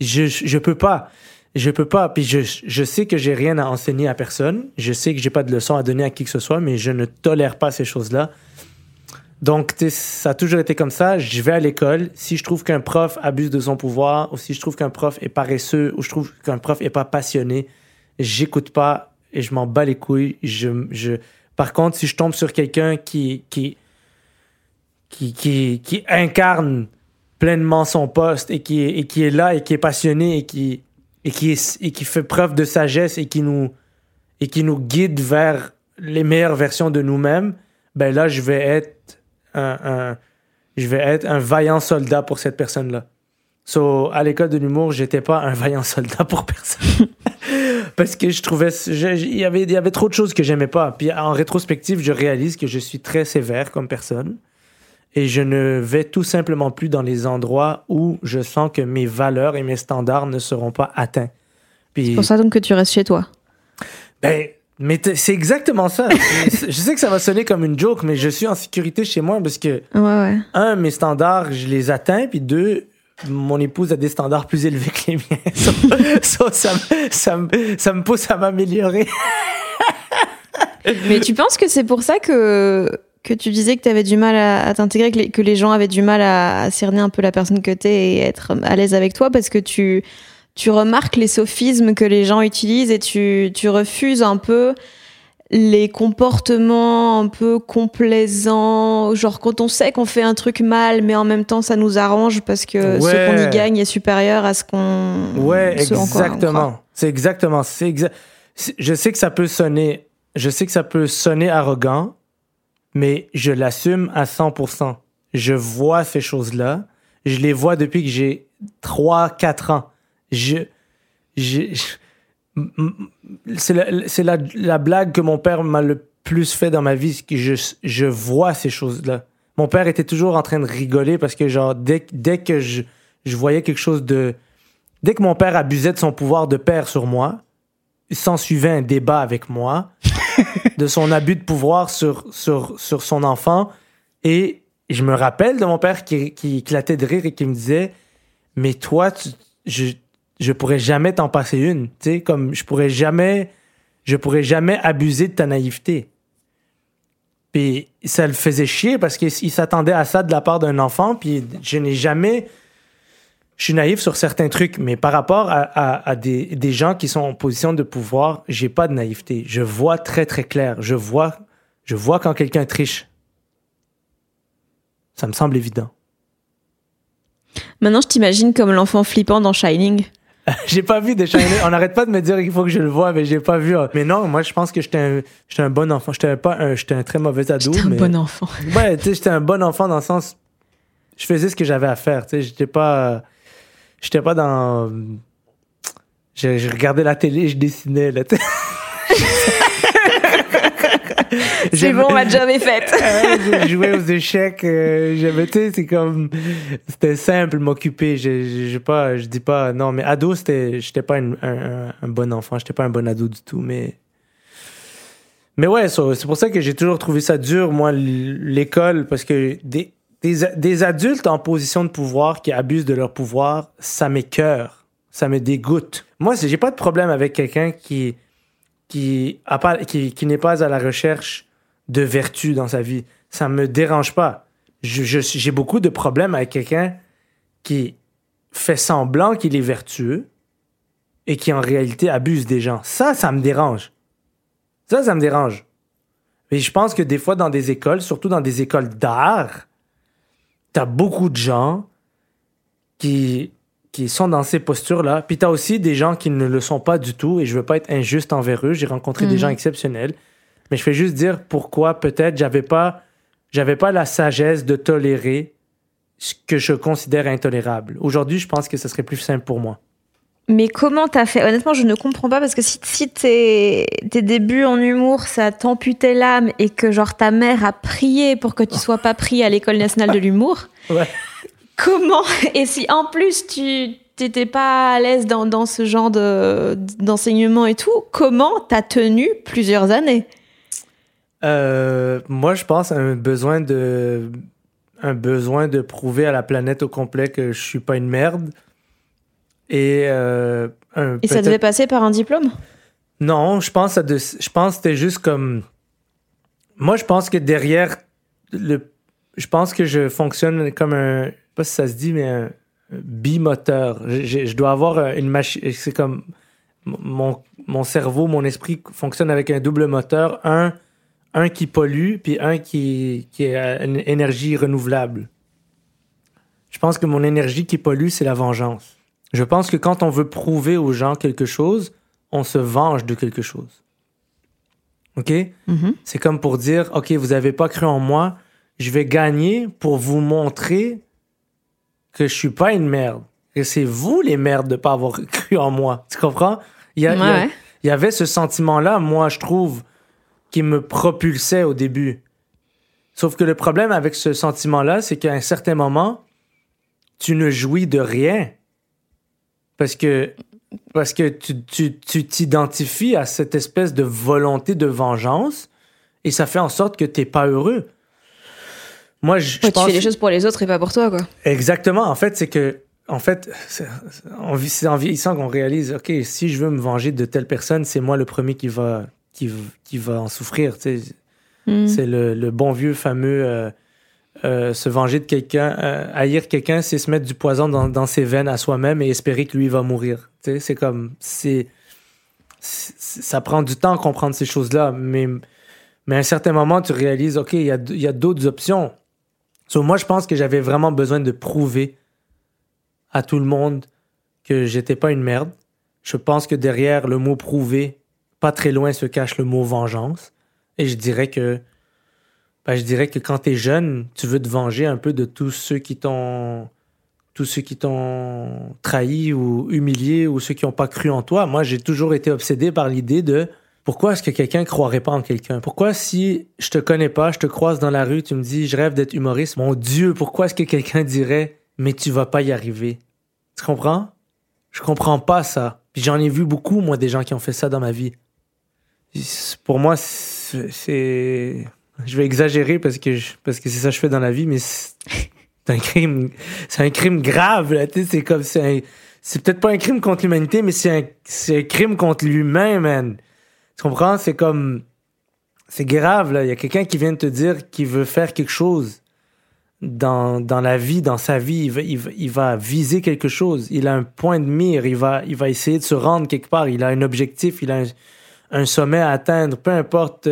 Je, je peux pas. Je peux pas. Puis je, je sais que j'ai rien à enseigner à personne. Je sais que j'ai pas de leçon à donner à qui que ce soit, mais je ne tolère pas ces choses-là. Donc, ça a toujours été comme ça. Je vais à l'école. Si je trouve qu'un prof abuse de son pouvoir, ou si je trouve qu'un prof est paresseux, ou je trouve qu'un prof est pas passionné, j'écoute pas et je m'en bats les couilles. Je, je... Par contre, si je tombe sur quelqu'un qui, qui, qui, qui, incarne pleinement son poste et qui, et qui est là et qui est passionné et qui, et qui, et qui fait preuve de sagesse et qui nous, et qui nous guide vers les meilleures versions de nous-mêmes, ben là, je vais être un, je vais être un vaillant soldat pour cette personne-là. So, à l'école de l'humour, j'étais pas un vaillant soldat pour personne. Parce que je trouvais, il y avait, y avait trop de choses que j'aimais pas. Puis en rétrospective, je réalise que je suis très sévère comme personne. Et je ne vais tout simplement plus dans les endroits où je sens que mes valeurs et mes standards ne seront pas atteints. C'est pour ça donc que tu restes chez toi. Ben, mais c'est exactement ça. je sais que ça va sonner comme une joke, mais je suis en sécurité chez moi parce que, un, mes standards, je les atteins, puis deux, mon épouse a des standards plus élevés que les miens. ça, ça, me, pousse à m'améliorer. mais tu penses que c'est pour ça que, que tu disais que tu avais du mal à, t'intégrer, que, les, gens avaient du mal à, à cerner un peu la personne que tu es et être à l'aise avec toi parce que tu tu remarques les sophismes que les gens utilisent et tu, tu refuses un peu les comportements un peu complaisants, genre quand on sait qu'on fait un truc mal, mais en même temps ça nous arrange parce que ce qu'on y gagne est supérieur à ce qu'on. Ouais, exactement. C'est exactement. C'est Je sais que ça peut sonner, je sais que ça peut sonner arrogant, mais je l'assume à 100%. Je vois ces choses-là. Je les vois depuis que j'ai 3-4 ans je, c'est la, la, la, blague que mon père m'a le plus fait dans ma vie, que je, je vois ces choses-là. Mon père était toujours en train de rigoler parce que, genre, dès, dès que je, je voyais quelque chose de. Dès que mon père abusait de son pouvoir de père sur moi, il s'en suivait un débat avec moi de son abus de pouvoir sur, sur, sur son enfant. Et je me rappelle de mon père qui, qui éclatait de rire et qui me disait Mais toi, tu- je, je pourrais jamais t'en passer une. Tu sais, comme je pourrais jamais. Je pourrais jamais abuser de ta naïveté. Puis ça le faisait chier parce qu'il s'attendait à ça de la part d'un enfant. Puis je n'ai jamais. Je suis naïf sur certains trucs, mais par rapport à, des, des gens qui sont en position de pouvoir, j'ai pas de naïveté. Je vois très très clair. Je vois, je vois quand quelqu'un triche. Ça me semble évident. Maintenant, je t'imagine comme l'enfant flippant dans Shining. j'ai pas vu de Shining. On n'arrête pas de me dire qu'il faut que je le vois, mais j'ai pas vu. Mais non, moi je pense que j'étais un, j'étais un bon enfant. J'étais pas un, j'étais un très mauvais ado. T'es un mais... bon enfant. Ouais, tu sais, j'étais un bon enfant dans le sens. Je faisais ce que j'avais à faire. Tu sais, j'étais pas. J'étais pas dans. Je, je regardais la télé, je dessinais. Là, tu sais. C'est bon, ma job est faite. Ouais, je jouais aux échecs. euh, j'avais, tu sais, c'est comme. C'était simple, m'occuper. Je, je, je, pas, je dis pas. Non, mais ado, c'était. J'étais pas une- un, un- un bon enfant. J'étais pas un bon ado du tout. Mais. Mais ouais, c'est pour ça que j'ai toujours trouvé ça dur, moi, l'école, parce que des, des, des adultes en position de pouvoir qui abusent de leur pouvoir, ça m'écœure, ça me dégoûte. Moi, j'ai pas de problème avec quelqu'un qui, qui, n'est pas à la recherche de vertu dans sa vie. Ça me dérange pas. J'ai beaucoup de problèmes avec quelqu'un qui fait semblant qu'il est vertueux et qui en réalité abuse des gens. Ça, ça me dérange. Ça, ça me dérange. Et je pense que des fois, dans des écoles, surtout dans des écoles d'art, t'as beaucoup de gens qui, qui sont dans ces postures-là. Puis t'as aussi des gens qui ne le sont pas du tout, et je veux pas être injuste envers eux. J'ai rencontré des Mhm. gens exceptionnels. Mais je fais juste dire pourquoi peut-être j'avais pas, j'avais pas la sagesse de tolérer ce que je considère intolérable. Aujourd'hui, je pense que ce serait plus simple pour moi. Mais comment t'as fait? Honnêtement, je ne comprends pas parce que si, si tes, tes débuts en humour, ça t'amputait l'âme et que genre ta mère a prié pour que tu sois pas pris à l'école nationale de l'humour, Ouais. Comment Et si en plus tu t'étais pas à l'aise dans, dans ce genre de- d'enseignement et tout, comment t'as tenu plusieurs années Euh, moi, je pense à un besoin de un besoin de prouver à la planète au complet que je suis pas une merde. Et, euh, un- Et ça devait passer par un diplôme Non, je pense à de, je pense que c'était juste comme moi je pense que derrière le je pense que je fonctionne comme un pas si ça se dit mais un bimoteur. Je, dois avoir euh, une machine c'est comme mon, mon cerveau, mon esprit fonctionne avec un double moteur, un un qui pollue puis un qui qui a une énergie renouvelable. Je pense que mon énergie qui pollue, c'est la vengeance. Je pense que quand on veut prouver aux gens quelque chose, on se venge de quelque chose. OK? C'est comme pour dire, OK, vous n'avez pas cru en moi, je vais gagner pour vous montrer que je suis pas une merde. Que c'est vous les merdes de pas avoir cru en moi. Tu comprends? Il y, a- il y a- Ouais, ouais. il y avait ce sentiment-là, moi, je trouve, qui me propulsait au début. Sauf que le problème avec ce sentiment-là, c'est qu'à un certain moment, tu ne jouis de rien. Parce que, parce que tu tu- tu t'identifies à cette espèce de volonté de vengeance et ça fait en sorte que tu n'es pas heureux. Moi, je, je Ouais, Tu pense... fais les choses pour les autres et pas pour toi, quoi. Exactement. En fait, c'est que, en fait, c'est en vieillissant qu'on réalise, OK, si je veux me venger de telle personne, c'est moi le premier qui va, qui, qui va en souffrir. tu sais. Mm. C'est le, le bon vieux fameux euh, euh, se venger de quelqu'un, euh, haïr quelqu'un, c'est se mettre du poison dans, dans ses veines à soi-même et espérer que lui va mourir. Tu sais, C'est comme, c'est, ça prend du temps à comprendre ces choses-là, mais, mais à un certain moment, tu réalises, OK, il y a, y a d'autres options. Moi, je pense que j'avais vraiment besoin de prouver à tout le monde que j'étais pas une merde. Je pense que derrière le mot prouver, pas très loin se cache le mot vengeance. Et je dirais que ben, je dirais que quand tu es jeune, tu veux te venger un peu de tous ceux qui t'ont tous ceux qui t'ont trahi ou humilié ou ceux qui n'ont pas cru en toi. Moi, j'ai toujours été obsédé par l'idée de pourquoi est-ce que quelqu'un croirait pas en quelqu'un? Pourquoi si je te connais pas, je te croise dans la rue, tu me dis je rêve d'être humoriste, mon Dieu, pourquoi est-ce que quelqu'un dirait mais tu vas pas y arriver? Tu comprends? Je comprends pas ça. Puis j'en ai vu beaucoup, moi, des gens qui ont fait ça dans ma vie. Pour moi, c'est. Je vais exagérer parce que parce que c'est ça que je fais dans la vie, mais c'est un crime. C'est un crime grave. C'est comme c'est peut-être pas un crime contre l'humanité, mais c'est un, un crime contre l'humain, man. Tu comprends? C'est comme. C'est grave, là. Il y a quelqu'un qui vient te dire qu'il veut faire quelque chose dans, dans la vie, dans sa vie. Il va, il, viser quelque chose. Il a un point de mire. Il va, il va essayer de se rendre quelque part. Il a un objectif. Il a un, sommet à atteindre. Peu importe.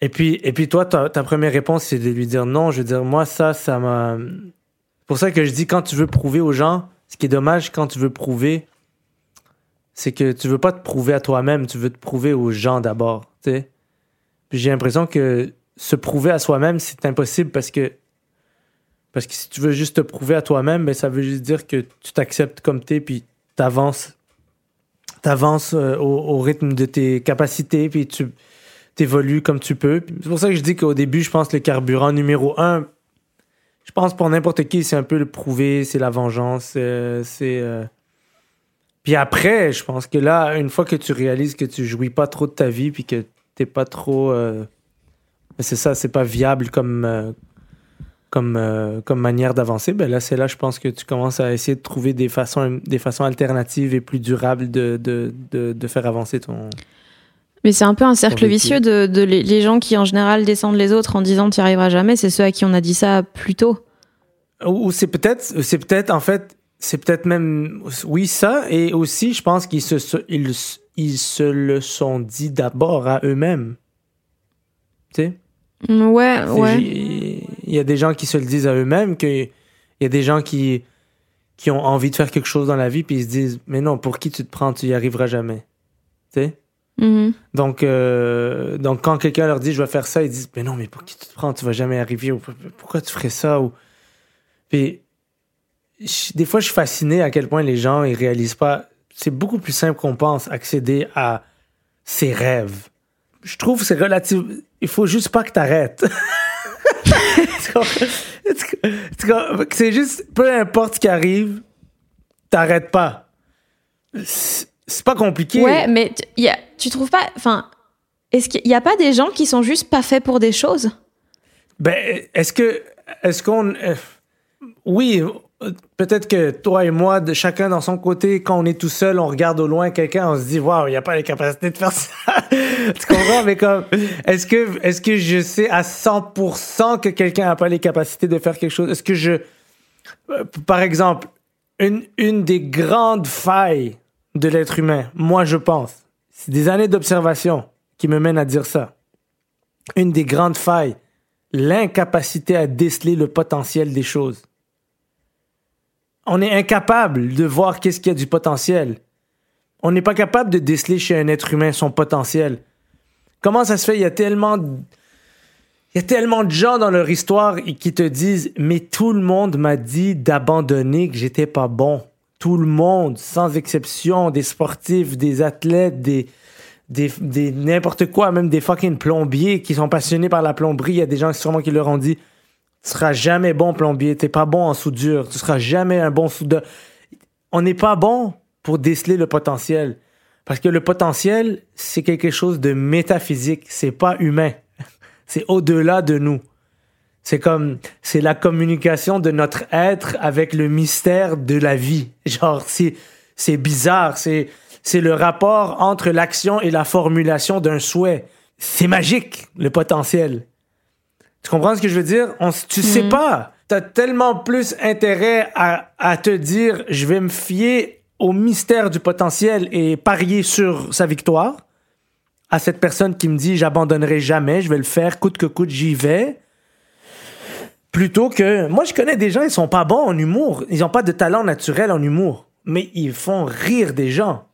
Et puis, et puis toi, ta, ta première réponse, c'est de lui dire non. Je veux dire, moi, ça, ça m'a. C'est pour ça que je dis, quand tu veux prouver aux gens, ce qui est dommage quand tu veux prouver, c'est que tu veux pas te prouver à toi-même, tu veux te prouver aux gens d'abord. Puis j'ai l'impression que se prouver à soi-même, c'est impossible parce que parce que si tu veux juste te prouver à toi-même, ben, ça veut juste dire que tu t'acceptes comme t'es, puis t'avances t'avances euh, au, rythme de tes capacités, puis tu t'évolues comme tu peux. C'est pour ça que je dis qu'au début, je pense que le carburant numéro un, je pense pour n'importe qui, c'est un peu le prouver, c'est la vengeance, euh, c'est... Euh, puis après, je pense que là, une fois que tu réalises que tu jouis pas trop de ta vie, puis que t'es pas trop. Euh, c'est ça, c'est pas viable comme, euh, comme, euh, comme manière d'avancer, ben là, c'est là, je pense que tu commences à essayer de trouver des façons, des façons alternatives et plus durables de, de, de, faire avancer ton. Mais c'est un peu un cercle vicieux de, de les, les, gens qui en général descendent les autres en disant tu n'y arriveras jamais, c'est ceux à qui on a dit ça plus tôt. Ou c'est peut-être, c'est peut-être en fait c'est peut-être même, oui, ça, et aussi, je pense qu'ils se, ils, ils se le sont dit d'abord à eux-mêmes. Tu sais? Mm, ouais, ouais. Il y a des gens qui se le disent à eux-mêmes, qu'il y a des gens qui, qui ont envie de faire quelque chose dans la vie, puis ils se disent, mais non, pour qui tu te prends, tu y arriveras jamais. Tu sais? Mm-hmm. Donc, euh, donc, quand quelqu'un leur dit, je vais faire ça, ils disent, mais non, mais pour qui tu te prends, tu vas jamais arriver, ou pourquoi tu ferais ça, ou. Puis, des fois, je suis fasciné à quel point les gens ils réalisent pas. C'est beaucoup plus simple qu'on pense accéder à ses rêves. Je trouve que c'est relatif. Il faut juste pas que t'arrêtes. c'est juste, peu importe ce qui arrive, t'arrêtes pas. C'est pas compliqué. Ouais, mais y a, tu trouves pas. Enfin, est-ce qu'il y a pas des gens qui sont juste pas faits pour des choses? Ben, est-ce que. Est-ce qu'on. Euh, oui, peut-être que toi et moi, de chacun dans son côté, quand on est tout seul, on regarde au loin quelqu'un, on se dit, waouh, il n'y a pas les capacités de faire ça. tu comprends? Mais comme, est-ce que, est-ce que je sais à 100% que quelqu'un n'a pas les capacités de faire quelque chose? Est-ce que je, euh, par exemple, une, une des grandes failles de l'être humain, moi je pense, c'est des années d'observation qui me mènent à dire ça. Une des grandes failles, l'incapacité à déceler le potentiel des choses on est incapable de voir qu'est-ce qu'il y a du potentiel. On n'est pas capable de déceler chez un être humain son potentiel. Comment ça se fait? Il y a tellement, il y a tellement de gens dans leur histoire qui te disent, mais tout le monde m'a dit d'abandonner, que j'étais pas bon. Tout le monde, sans exception, des sportifs, des athlètes, des, des, des n'importe quoi, même des fucking plombiers qui sont passionnés par la plomberie. Il y a des gens sûrement qui leur ont dit, tu seras jamais bon plombier, t'es pas bon en soudure, tu seras jamais un bon soudeur. On n'est pas bon pour déceler le potentiel. Parce que le potentiel, c'est quelque chose de métaphysique, c'est pas humain. C'est au-delà de nous. C'est comme, c'est la communication de notre être avec le mystère de la vie. Genre, c'est, c'est bizarre, c'est, c'est le rapport entre l'action et la formulation d'un souhait. C'est magique, le potentiel. Tu comprends ce que je veux dire? On, tu sais mhm. pas. Tu as tellement plus intérêt à, à, te dire je vais me fier au mystère du potentiel et parier sur sa victoire. À cette personne qui me dit j'abandonnerai jamais, je vais le faire coûte que coûte, j'y vais. Plutôt que. Moi, je connais des gens, ils sont pas bons en humour. Ils ont pas de talent naturel en humour. Mais ils font rire des gens.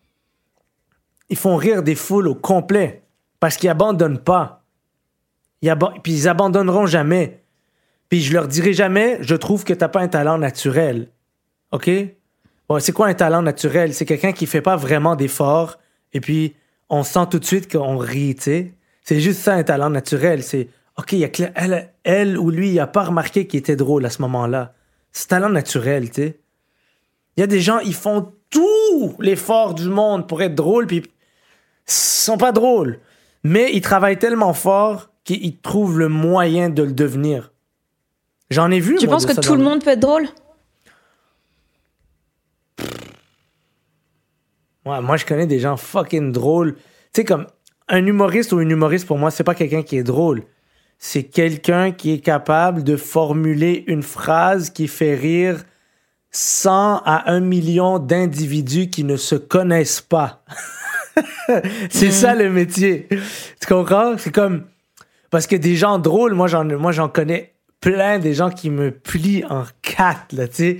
Ils font rire des foules au complet. Parce qu'ils abandonnent pas. Puis ils abandonneront jamais. Puis je leur dirai jamais, je trouve que t'as pas un talent naturel. OK? Bon, c'est quoi un talent naturel? C'est quelqu'un qui fait pas vraiment d'efforts et puis on sent tout de suite qu'on rit, tu sais. C'est juste ça, un talent naturel. C'est, OK, y a elle, elle ou lui, il a pas remarqué qu'il était drôle à ce moment-là. C'est talent naturel, tu sais. Il y a des gens, ils font tout l'effort du monde pour être drôles, puis ils sont pas drôles. Mais ils travaillent tellement fort qu'ils trouvent le moyen de le devenir. J'en ai vu. Tu penses que tout le monde peut être drôle? Ouais, moi, je connais des gens fucking drôles. Tu sais, comme un humoriste ou une humoriste, pour moi, c'est pas quelqu'un qui est drôle. C'est quelqu'un qui est capable de formuler une phrase qui fait rire 100 à 1 million d'individus qui ne se connaissent pas. c'est ça le métier. Tu comprends? C'est comme. Parce que des gens drôles, moi j'en, moi j'en connais plein des gens qui me plient en quatre, là, tu sais.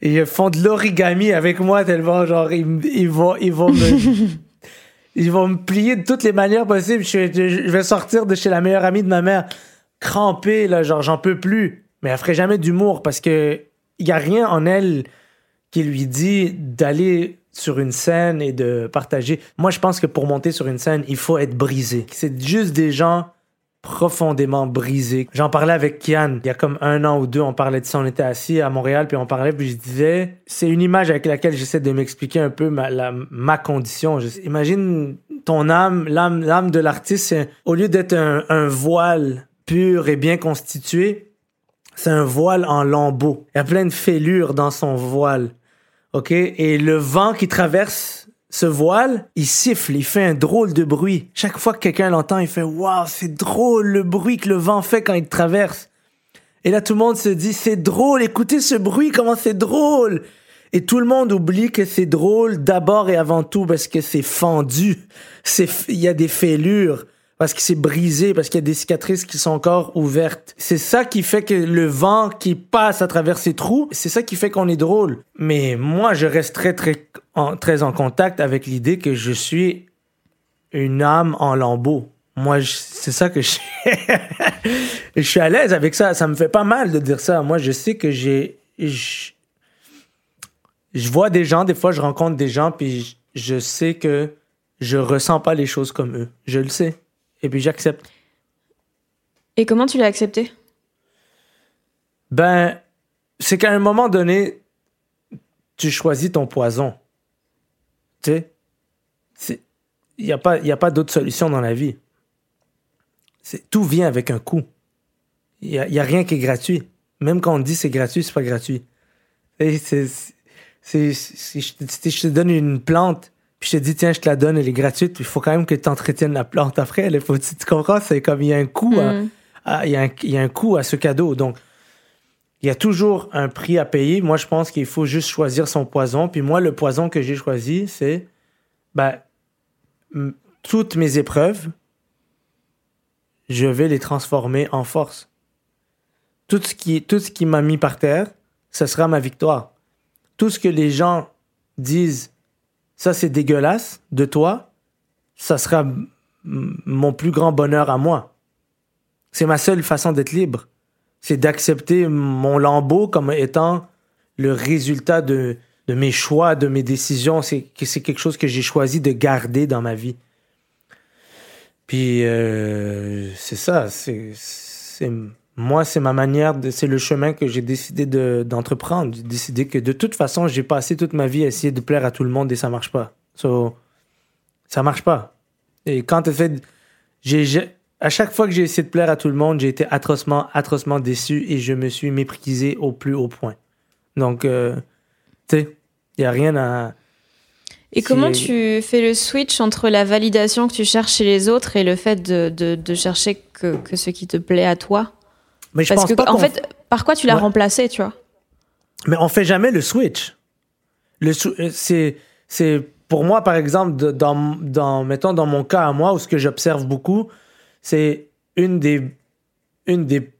Et ils font de l'origami avec moi tellement, genre, ils, ils vont, ils vont me. ils vont me plier de toutes les manières possibles. Je, je, vais sortir de chez la meilleure amie de ma mère, crampé, là, genre, j'en peux plus. Mais elle ferait jamais d'humour parce que il y a rien en elle qui lui dit d'aller sur une scène et de partager. Moi, je pense que pour monter sur une scène, il faut être brisé. C'est juste des gens profondément brisés. J'en parlais avec Kian il y a comme un an ou deux. On parlait de ça. On était assis à Montréal, puis on parlait, puis je disais, c'est une image avec laquelle j'essaie de m'expliquer un peu ma, condition. imagine ton âme, l'âme, de l'artiste, au lieu d'être un, un voile pur et bien constitué, c'est un voile en lambeaux. Il y a plein de fêlures dans son voile. OK? Et le vent qui traverse ce voile, il siffle, il fait un drôle de bruit. Chaque fois que quelqu'un l'entend, il fait Waouh, c'est drôle le bruit que le vent fait quand il traverse. Et là, tout le monde se dit C'est drôle, écoutez ce bruit, comment c'est drôle. Et tout le monde oublie que c'est drôle d'abord et avant tout parce que c'est fendu. Il y a des fêlures parce que c'est brisé, parce qu'il y a des cicatrices qui sont encore ouvertes. C'est ça qui fait que le vent qui passe à travers ces trous, c'est ça qui fait qu'on est drôle. Mais moi, je reste très, très, en, très en contact avec l'idée que je suis une âme en lambeaux. Moi, c'est ça que je je suis à l'aise avec ça. Ça me fait pas mal de dire ça. Moi, je sais que j'ai. Je, je vois des gens, des fois, je rencontre des gens, puis je, je sais que je ressens pas les choses comme eux. Je le sais et puis j'accepte. Et comment tu l'as accepté? Ben, c'est qu'à un moment donné, tu choisis ton poison. Tu sais, il n'y a pas, y a pas d'autre solution dans la vie. Tout vient avec un coût. Il n'y a, y a, rien qui est gratuit. Même quand on dit c'est gratuit, c'est pas gratuit. C'est, si je te donne une plante, puis je te dis, tiens, je te la donne, elle est gratuite. Il faut quand même que tu entretiennes la plante après. Il faut, tu comprends? C'est comme il y a un coût, mm. il, y a un, il y a un coût à ce cadeau. Donc, il y a toujours un prix à payer. Moi, je pense qu'il faut juste choisir son poison. Puis moi, le poison que j'ai choisi, c'est ben, toutes mes épreuves, je vais les transformer en force. Tout ce qui, tout ce qui m'a mis par terre, ce sera ma victoire. Tout ce que les gens disent ça c'est dégueulasse de toi, ça sera mon plus grand bonheur à moi. C'est ma seule façon d'être libre. C'est d'accepter mon lambeau comme étant le résultat de, mes choix, de mes décisions. C'est c'est quelque chose que j'ai choisi de garder dans ma vie. Puis euh, c'est ça, c'est moi, c'est ma manière, c'est le chemin que j'ai décidé d'entreprendre. j'ai décidé que de toute façon, j'ai passé toute ma vie à essayer de plaire à tout le monde et ça marche pas. So, ça marche pas. Et quand tu fait, j'ai, à chaque fois que j'ai essayé de plaire à tout le monde, j'ai été atrocement, atrocement déçu et je me suis méprisé au plus haut point. Donc, euh, tu sais, il y a rien à. Et comment tu fais le switch entre la validation que tu cherches chez les autres et le fait de, de, de chercher que, que ce qui te plaît à toi? Mais je Parce pense que, pas en fait, par quoi tu l'as remplacé, tu vois Mais on fait jamais le switch. Le euh, c'est c'est pour moi par exemple dans dans mettons dans mon cas à moi où ce que j'observe beaucoup, c'est une des une des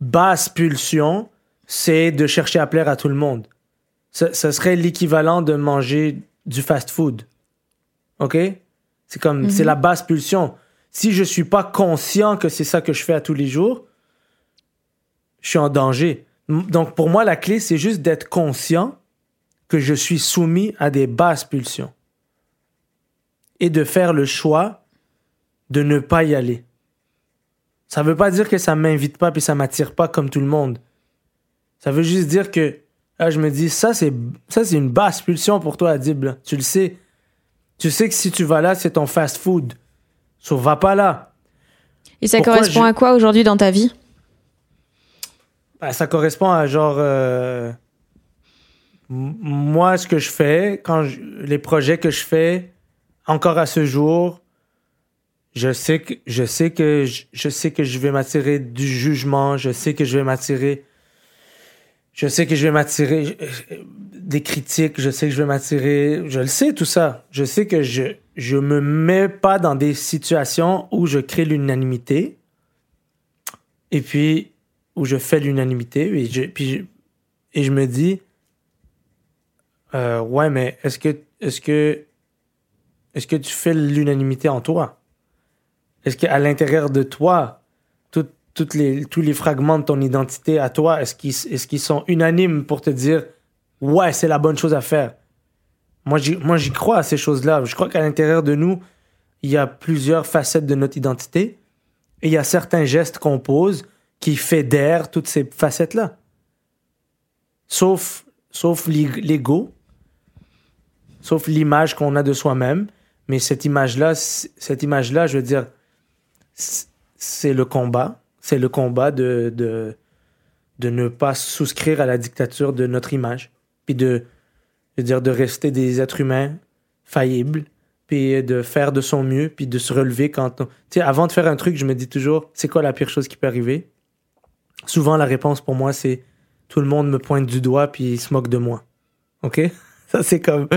basses pulsions, c'est de chercher à plaire à tout le monde. Ce, serait l'équivalent de manger du fast-food. OK? C'est comme c'est mhm. la basse pulsion. Si je suis pas conscient que c'est ça que je fais à tous les jours, je suis en danger. Donc pour moi, la clé, c'est juste d'être conscient que je suis soumis à des basses pulsions. et de faire le choix de ne pas y aller. Ça veut pas dire que ça m'invite pas puis ça m'attire pas comme tout le monde. Ça veut juste dire que ah, je me dis ça c'est ça c'est une basse pulsion pour toi Adib. là. Tu le sais. Tu sais que si tu vas là, c'est ton fast food. So va pas là. Et ça Pourquoi correspond je- à quoi aujourd'hui dans ta vie? Ça correspond à genre euh, moi ce que je fais quand je- les projets que je fais encore à ce jour je sais que je sais que je, je sais que je vais m'attirer du jugement je sais que je vais m'attirer je sais que je vais m'attirer des critiques je sais que je vais m'attirer je le sais tout ça. Je sais que je je me mets pas dans des situations où je crée l'unanimité. Et puis où je fais l'unanimité et je, puis je- et je me dis euh, ouais mais est-ce que est-ce que est-ce que tu fais l'unanimité en toi? Est-ce qu'à l'intérieur de toi tout- toutes les, tous les fragments de ton identité à toi est-ce qu'ils est-ce qu'ils sont unanimes pour te dire ouais c'est la bonne chose à faire? Moi j'y moi j'y crois à ces choses-là. Je crois qu'à l'intérieur de nous il y a plusieurs facettes de notre identité et il y a certains gestes qu'on pose qui fédèrent toutes ces facettes-là. Sauf, sauf l'eg- l'ego, sauf l'image qu'on a de soi-même. Mais cette image-là, cette image-là, je veux dire, c'est le combat. C'est le combat de, de, de ne pas souscrire à la dictature de notre image. Puis de, je veux dire, de rester des êtres humains faillibles puis de faire de son mieux, puis de se relever quand on... Tu sais, avant de faire un truc, je me dis toujours, c'est quoi la pire chose qui peut arriver? Souvent, la réponse pour moi, c'est tout le monde me pointe du doigt, puis il se moque de moi. OK? Ça, c'est comme...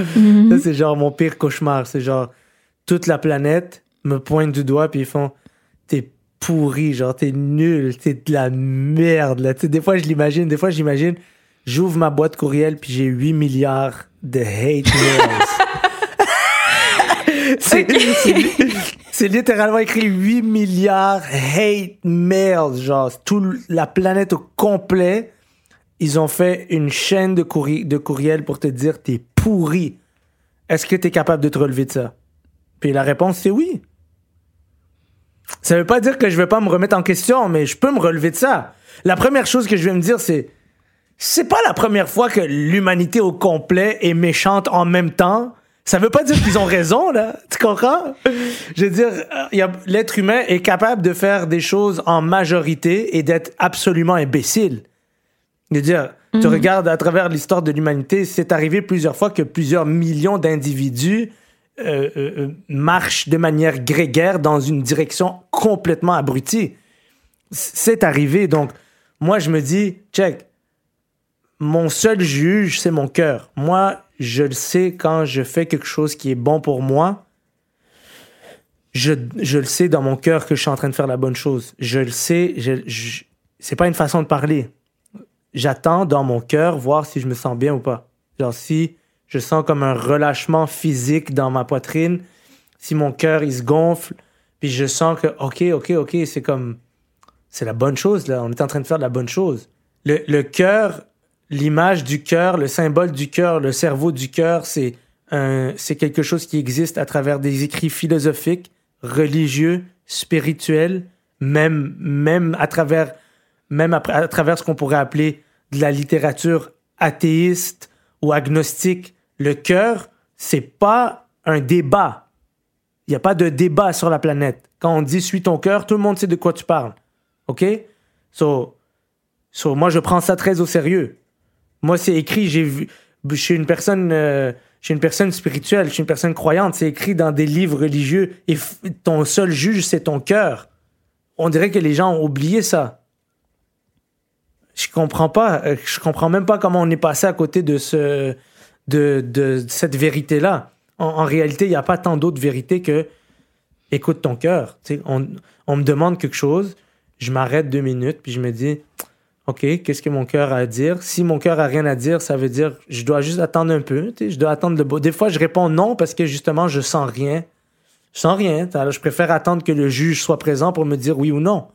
Ça, c'est genre mon pire cauchemar. C'est genre, toute la planète me pointe du doigt, puis ils font, t'es pourri, genre, t'es nul, t'es de la merde, là. Des fois, je l'imagine, des fois, j'imagine, j'ouvre ma boîte courriel, puis j'ai 8 milliards de hate mails. C'est c'est- c'est littéralement écrit 8 milliards hate mails. Genre, toute la planète au complet, ils ont fait une chaîne de, courri de pour te dire t'es pourri. Est-ce que t'es capable de te relever de ça? Puis la réponse, c'est oui. Ça veut pas dire que je vais pas me remettre en question, mais je peux me relever de ça. La première chose que je vais me dire, c'est c'est pas la première fois que l'humanité au complet est méchante en même temps. Ça veut pas dire qu'ils ont raison, là. Tu comprends? Je veux dire, euh, l'être humain est capable de faire des choses en majorité et d'être absolument imbécile. Je veux dire, tu regardes à travers l'histoire de l'humanité, c'est arrivé plusieurs fois que plusieurs millions d'individus euh, euh, marchent de manière grégaire dans une direction complètement abrutie. C'est arrivé. Donc, moi, je me dis, check, mon seul juge, c'est mon cœur. Moi, je le sais quand je fais quelque chose qui est bon pour moi. Je, je le sais dans mon cœur que je suis en train de faire la bonne chose. Je le sais. Je, je- c'est pas une façon de parler. J'attends dans mon cœur voir si je me sens bien ou pas. Genre si je sens comme un relâchement physique dans ma poitrine, si mon cœur il se gonfle, puis je sens que ok, ok, ok, c'est comme c'est la bonne chose là. On est en train de faire de la bonne chose. Le, le cœur, l'image du cœur, le symbole du cœur, le cerveau du cœur, c'est c'est quelque chose qui existe à travers des écrits philosophiques, religieux, spirituels, même, même à travers, même à, à travers ce qu'on pourrait appeler de la littérature athéiste ou agnostique. Le cœur, c'est pas un débat. Il n'y a pas de débat sur la planète. Quand on dit suis ton cœur, tout le monde sait de quoi tu parles. OK? So, so moi, je prends ça très au sérieux. Moi, c'est écrit, j'ai vu. Je suis une personne. euh, une personne spirituelle, je suis une personne croyante. C'est écrit dans des livres religieux. Et ton seul juge, c'est ton cœur. On dirait que les gens ont oublié ça. Je comprends pas. euh, Je comprends même pas comment on est passé à côté de ce, de, de cette vérité-là. En, réalité, il n'y a pas tant d'autres vérités que écoute ton cœur. On, on me demande quelque chose, je m'arrête deux minutes, puis je me dis, OK, qu'est-ce que mon cœur a à dire? Si mon cœur a rien à dire, ça veut dire je dois juste attendre un peu. Je dois attendre le beau. Des fois, je réponds non parce que justement, je sens rien. Je sens rien. Alors, je préfère attendre que le juge soit présent pour me dire oui ou non.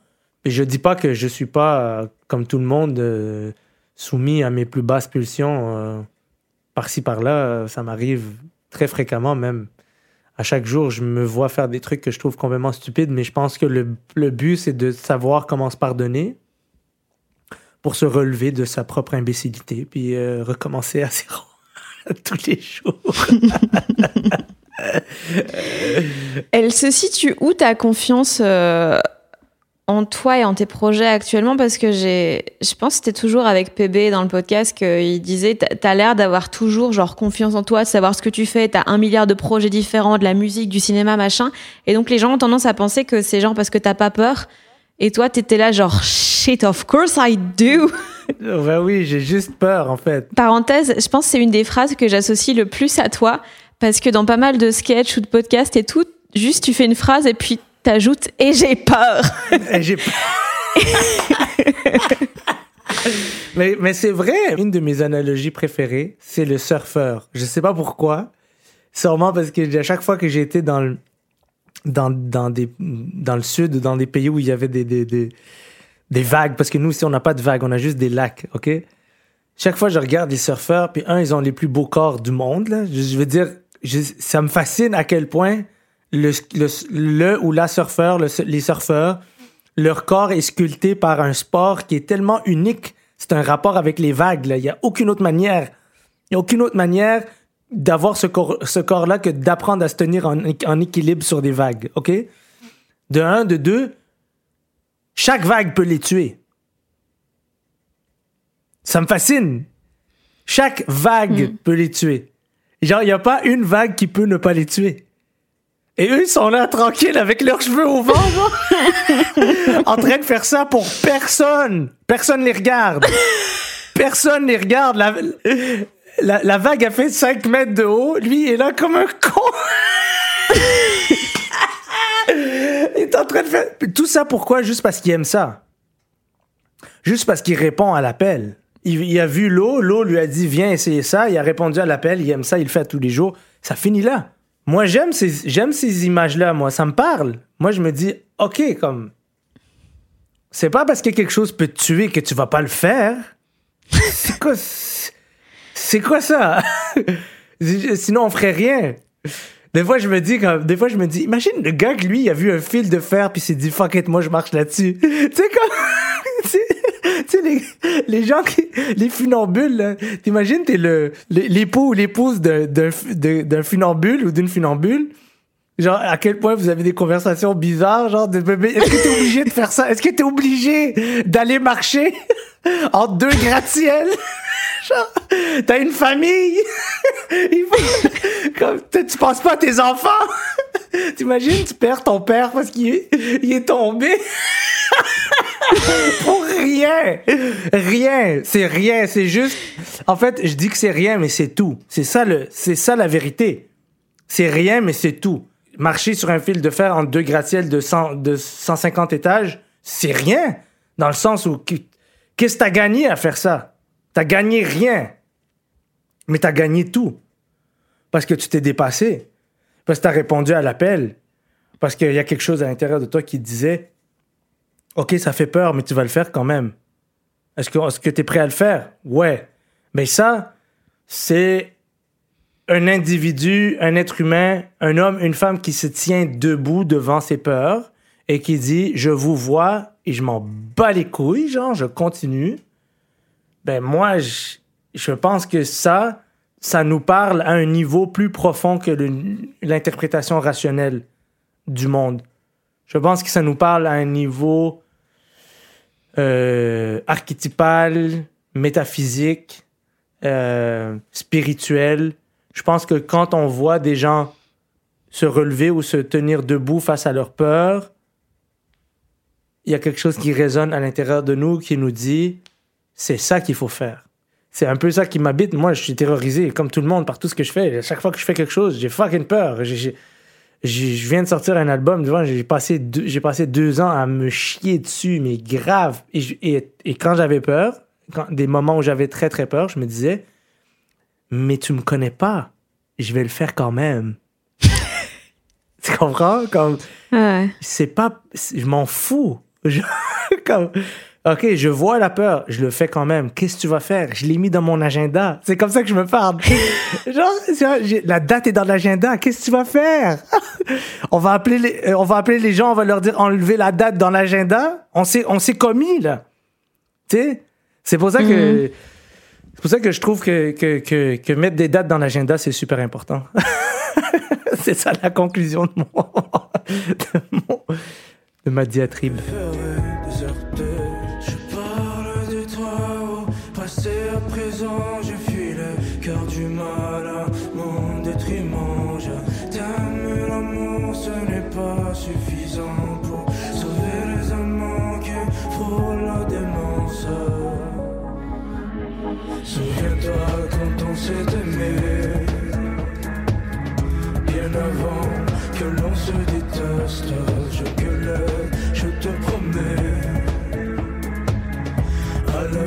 Et je dis pas que je suis pas, euh, comme tout le monde, euh, soumis à mes plus basses pulsions. euh, par-ci, par-là, ça m'arrive très fréquemment même à chaque jour, je me vois faire des trucs que je trouve complètement stupides, mais je pense que le, le but, c'est de savoir comment se pardonner pour se relever de sa propre imbécilité, puis euh, recommencer à zéro tous les jours. Elle se situe où ta confiance euh, en toi et en tes projets actuellement? Parce que je pense que c'était toujours avec PB dans le podcast qu'il disait T'as l'air d'avoir toujours genre confiance en toi, de savoir ce que tu fais, t'as un milliard de projets différents, de la musique, du cinéma, machin. Et donc les gens ont tendance à penser que c'est genre parce que t'as pas peur. Et toi, t'étais là genre shit, of course I do. ben oui, j'ai juste peur en fait. Parenthèse, je pense que c'est une des phrases que j'associe le plus à toi parce que dans pas mal de sketchs ou de podcasts et tout, juste tu fais une phrase et puis t'ajoutes et j'ai peur. Et j'ai peur. mais mais c'est vrai, une de mes analogies préférées, c'est le surfeur. Je sais pas pourquoi. Sûrement parce que à chaque fois que j'ai été dans le, dans, dans, des, dans le sud, dans des pays où il y avait des, des, des, des vagues, parce que nous, ici, on n'a pas de vagues, on a juste des lacs, OK? Chaque fois, je regarde les surfeurs, puis un, ils ont les plus beaux corps du monde, là. Je, veux dire, ça me fascine à quel point le, le, le ou la surfeur, le- les surfeurs, leur corps est sculpté par un sport qui est tellement unique. C'est un rapport avec les vagues. Il n'y a aucune autre manière. Il n'y a aucune autre manière d'avoir ce, corps, ce corps-là que d'apprendre à se tenir en, en équilibre sur des vagues, OK? De un, de deux, chaque vague peut les tuer. Ça me fascine. Chaque vague peut les tuer. Genre, il n'y a pas une vague qui peut ne pas les tuer. Et eux, ils sont là tranquilles avec leurs cheveux au vent, en train de faire ça pour personne. Personne les regarde. Personne les regarde. La, la, la vague a fait 5 mètres de haut. Lui, il est là comme un con. en train de faire... Tout ça pourquoi? Juste parce qu'il aime ça. Juste parce qu'il répond à l'appel. Il, a vu l'eau, l'eau lui a dit viens essayer ça, il a répondu à l'appel, il aime ça, il le fait tous les jours. Ça finit là. Moi j'aime ces, j'aime ces images-là, moi, ça me parle. Moi je me dis, ok, comme. C'est pas parce que quelque chose peut te tuer que tu vas pas le faire. C'est quoi, c'est quoi ça? Sinon on ferait rien. Des fois, je me dis, comme, des fois, je me dis, imagine le gars que lui, il a vu un fil de fer, puis s'est dit, fuck it, moi, je marche là-dessus. tu sais, comme, tu sais, les, les gens qui, les funambules, t'imagines, t'es le, l'époux ou l'épouse d'un, d'un, d'un funambule ou d'une funambule. Genre, à quel point vous avez des conversations bizarres, genre, de est-ce que t'es obligé de faire ça? Est-ce que t'es obligé d'aller marcher entre deux gratte-ciels? Genre, t'as une famille? Il faut- comme, tu penses pas à tes enfants? T'imagines, tu perds ton père parce qu'il est, il est tombé? Pour rien. Rien. C'est rien. C'est juste. En fait, je dis que c'est rien, mais c'est tout. C'est ça le, c'est ça la vérité. C'est rien, mais c'est tout. Marcher sur un fil de fer entre deux gratte-ciels de, 100 de 150 étages, c'est rien. Dans le sens où, qu'est-ce que t'as gagné à faire ça? T'as gagné rien. Mais t'as gagné tout. Parce que tu t'es dépassé. Parce que t'as répondu à l'appel. Parce qu'il y a quelque chose à l'intérieur de toi qui disait Ok, ça fait peur, mais tu vas le faire quand même. Est-ce que est-ce que tu es prêt à le faire? Ouais. Mais ça, c'est un individu, un être humain, un homme, une femme qui se tient debout devant ses peurs et qui dit Je vous vois et je m'en bats les couilles, genre, je continue. Ben, moi, je, pense que ça, ça nous parle à un niveau plus profond que l'interprétation rationnelle du monde. Je pense que ça nous parle à un niveau euh, archétypal, métaphysique, euh, spirituel. Je pense que quand on voit des gens se relever ou se tenir debout face à leur peur, il y a quelque chose qui résonne à l'intérieur de nous qui nous dit c'est ça qu'il faut faire. C'est un peu ça qui m'habite. Moi, je suis terrorisé, comme tout le monde, par tout ce que je fais. À chaque fois que je fais quelque chose, j'ai fucking peur. Je viens de sortir un album, j'ai passé, deux, deux ans à me chier dessus, mais grave. Et quand j'avais peur, quand, des moments où j'avais très très peur, je me disais, mais tu me connais pas, je vais le faire quand même. tu comprends? Comme, Ouais. c'est pas, je m'en fous. Je- comme, ok, je vois la peur, je le fais quand même. Qu'est-ce que tu vas faire? Je l'ai mis dans mon agenda. C'est comme ça que je me parle. Genre, la date est dans l'agenda. Qu'est-ce que tu vas faire? on va appeler les, euh, on va appeler les gens, on va leur dire enlever la date dans l'agenda. On s'est, on s'est commis, là. Tu sais? C'est pour ça que, c'est pour ça que je trouve que, que, que, mettre des dates dans l'agenda, c'est super important. c'est ça la conclusion de de, mon- de ma diatribe. Je promets. De.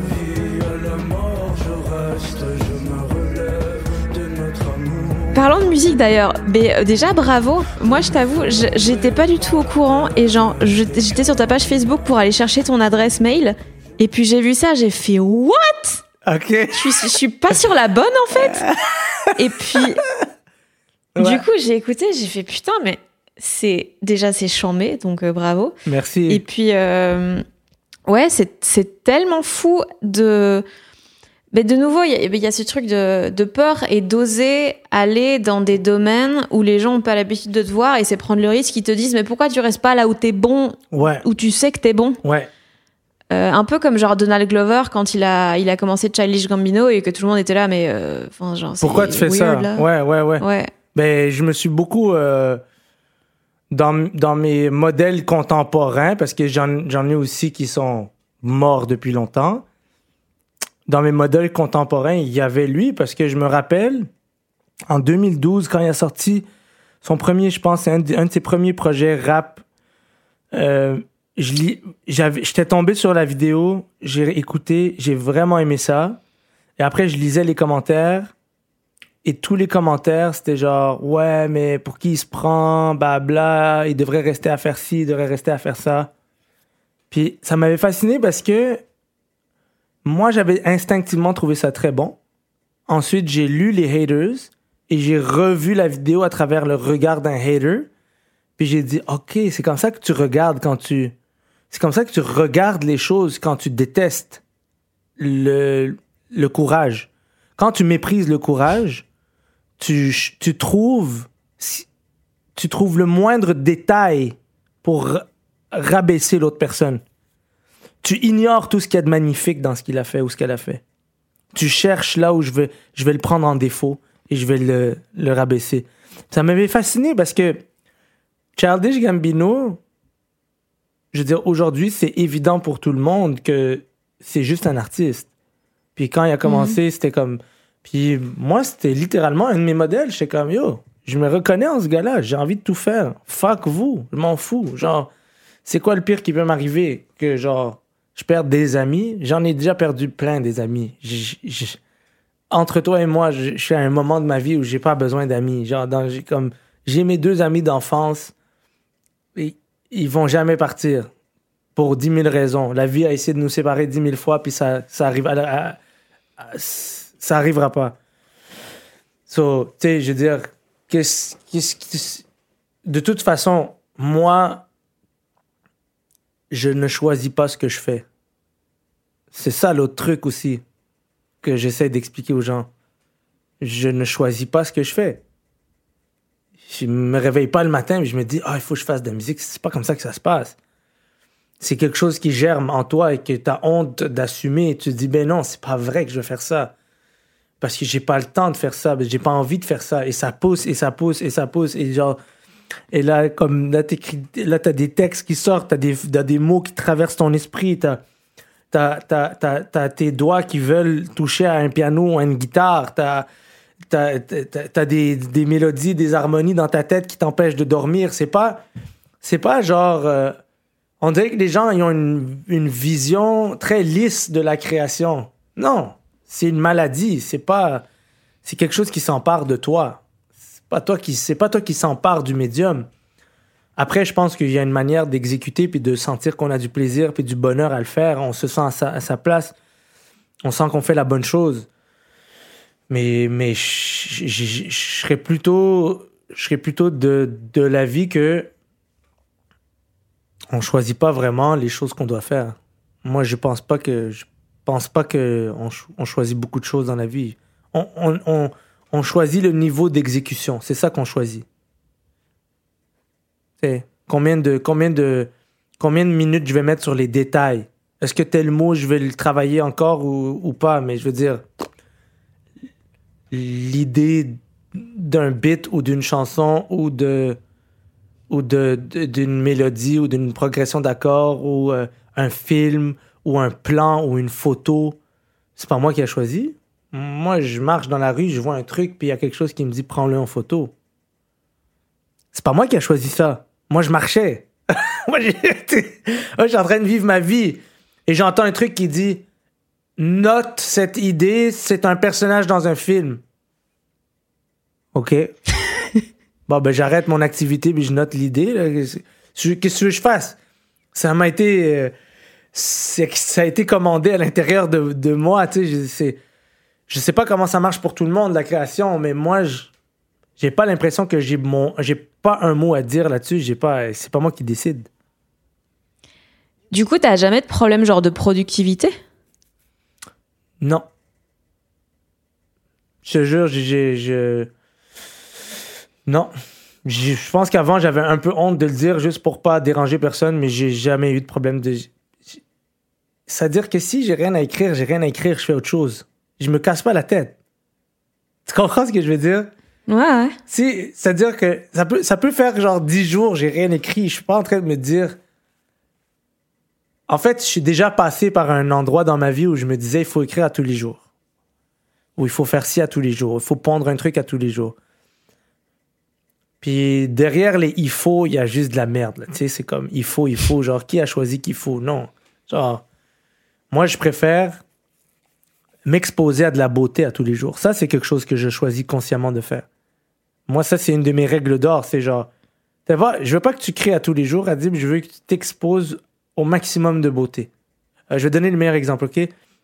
Parlons de musique d'ailleurs, mais euh, déjà bravo. Moi je t'avoue, j'étais pas du tout au courant et genre j'étais sur ta page Facebook pour aller chercher ton adresse mail et puis j'ai vu ça, j'ai fait what? Ok. je suis, je suis pas sur la bonne en fait. Et puis Ouais. du coup j'ai écouté, j'ai fait putain mais c'est déjà c'est chambé donc euh, bravo. Merci. Et puis, euh, ouais, c'est c'est tellement fou de. Mais de nouveau, il y, y a ce truc de, de peur et d'oser aller dans des domaines où les gens n'ont pas l'habitude de te voir et c'est prendre le risque. Ils te disent, mais pourquoi tu restes pas là où t'es bon, Ouais. où tu sais que t'es bon? Ouais. Euh, Un peu comme genre Donald Glover quand il a, il a commencé Childish Gambino et que tout le monde était là, mais. euh, genre. Pourquoi tu fais ça? là. Ouais, ouais, ouais. Ouais. Ben, je me suis beaucoup euh, dans, dans mes modèles contemporains, parce que j'en ai aussi qui sont morts depuis longtemps. Dans mes modèles contemporains, il y avait lui, parce que je me rappelle, en 2012, quand il a sorti son premier, je pense, un, de- un de ses premiers projets rap. Je lis- j'avais- J'étais tombé sur la vidéo, j'ai écouté, j'ai vraiment aimé ça. Et après, je lisais les commentaires. Et tous les commentaires, c'était genre, ouais, mais pour qui il se prend, blabla, il devrait rester à faire ci, il devrait rester à faire ça. Puis ça m'avait fasciné parce que moi, j'avais instinctivement trouvé ça très bon. Ensuite, j'ai lu les haters et j'ai revu la vidéo à travers le regard d'un hater. Puis j'ai dit, OK, c'est comme ça que tu regardes quand tu. C'est comme ça que tu regardes les choses quand tu détestes le, le courage. Quand tu méprises le courage, tu, tu trouves tu trouves le moindre détail pour ra- rabaisser l'autre personne. Tu ignores tout ce qu'il y a de magnifique dans ce qu'il a fait ou ce qu'elle a fait. Tu cherches là où je vais, je vais le prendre en défaut et je vais le, le rabaisser. Ça m'avait fasciné parce que Childish Gambino, je veux dire, aujourd'hui, c'est évident pour tout le monde que c'est juste un artiste. Puis quand il a commencé, c'était comme. Puis moi, c'était littéralement un de mes modèles. J'étais comme, yo, je me reconnais en ce gars-là. J'ai envie de tout faire. Fuck vous. Je m'en fous. Genre, c'est quoi le pire qui peut m'arriver? Que genre, je perds des amis? J'en ai déjà perdu plein des amis. J- j- entre toi et moi, je suis à un moment de ma vie où j'ai pas besoin d'amis. Genre, dans, j'ai comme, j'ai mes deux amis d'enfance. Ils vont jamais partir pour 10 000 raisons. La vie a essayé de nous séparer 10 000 fois, puis ça, ça arrive ça arrivera pas. Tu sais, je veux dire, qu'est-ce, qu'est-ce- de toute façon, moi, je ne choisis pas ce que je fais. C'est ça l'autre truc aussi que j'essaie d'expliquer aux gens. Je ne choisis pas ce que je fais. Je me réveille pas le matin et je me dis, ah, il faut que je fasse de la musique. C'est pas comme ça que ça se passe. C'est quelque chose qui germe en toi et que tu as honte d'assumer. Tu te dis ben non c'est pas vrai que je vais faire ça. Parce que j'ai pas le temps de faire ça. J'ai pas envie de faire ça. Et ça pousse et ça pousse et ça pousse. Et genre et là comme là t'as des textes qui sortent t'as des t'as des mots qui traversent ton esprit t'as t'as t'as t'as tes doigts qui veulent toucher à un piano ou à une guitare t'as t'as des mélodies des harmonies dans ta tête qui t'empêchent de dormir c'est pas c'est pas genre euh, on dirait que les gens ont une, vision très lisse de la création. Non, c'est une maladie. C'est pas, c'est quelque chose qui s'empare de toi. C'est pas toi qui, pas toi qui s'empare du médium. Après, je pense qu'il y a une manière d'exécuter puis de sentir qu'on a du plaisir puis du bonheur à le faire. On se sent à sa place. On sent qu'on fait la bonne chose. Mais, mais je, serais plutôt, je serais plutôt de, de l'avis que on choisit pas vraiment les choses qu'on doit faire. Moi, je pense pas que je pense pas que on, on choisit beaucoup de choses dans la vie. On, on, on choisit le niveau d'exécution. C'est ça qu'on choisit. C'est combien de combien de combien de minutes je vais mettre sur les détails? Est-ce que tel mot je vais le travailler encore ou, ou pas? Mais je veux dire l'idée d'un beat ou d'une chanson ou d'une mélodie ou d'une progression d'accords ou euh, un film ou un plan ou une photo, c'est pas moi qui a choisi. Moi, je marche dans la rue, je vois un truc, puis il y a quelque chose qui me dit prends-le en photo. C'est pas moi qui a choisi ça. Moi, je marchais. moi, suis en train de vivre ma vie. Et j'entends un truc qui dit Note cette idée, c'est un personnage dans un film. OK. bon, ben, j'arrête mon activité, puis je note l'idée. Qu'est-ce que que je fasse? Ça m'a été. euh, ça a été commandé à l'intérieur de, de moi. Tu sais, je, c'est- je sais pas comment ça marche pour tout le monde, la création, mais moi, je j'ai pas l'impression que j'ai mon j'ai pas un mot à dire là-dessus. J'ai pas. C'est pas moi qui décide. Du coup, t'as jamais de problème genre de productivité? Non. Je te jure, j'ai- je- Non. Je pense qu'avant, j'avais un peu honte de le dire juste pour pas déranger personne, mais j'ai jamais eu de problème de. C'est-à-dire que si j'ai rien à écrire, j'ai rien à écrire, je fais autre chose. Je me casse pas la tête. Tu comprends ce que je veux dire? Ouais, ouais. Si, c'est-à-dire que ça peut, ça peut faire genre 10 jours, j'ai rien écrit. Je suis pas en train de me dire. En fait, je suis déjà passé par un endroit dans ma vie où je me disais, il faut écrire à tous les jours. Ou il faut faire ci à tous les jours. Il faut pondre un truc à tous les jours. Puis derrière les il faut, il y a juste de la merde. Tu sais, c'est comme il faut, il faut. Genre, qui a choisi qu'il faut? Non. Genre, moi, je préfère m'exposer à de la beauté à tous les jours. Ça, c'est quelque chose que je choisis consciemment de faire. Moi, ça, c'est une de mes règles d'or. C'est genre, tu vois, je veux pas que tu crées à tous les jours, Adib, je veux que tu t'exposes au maximum de beauté. Euh, je vais donner le meilleur exemple, OK?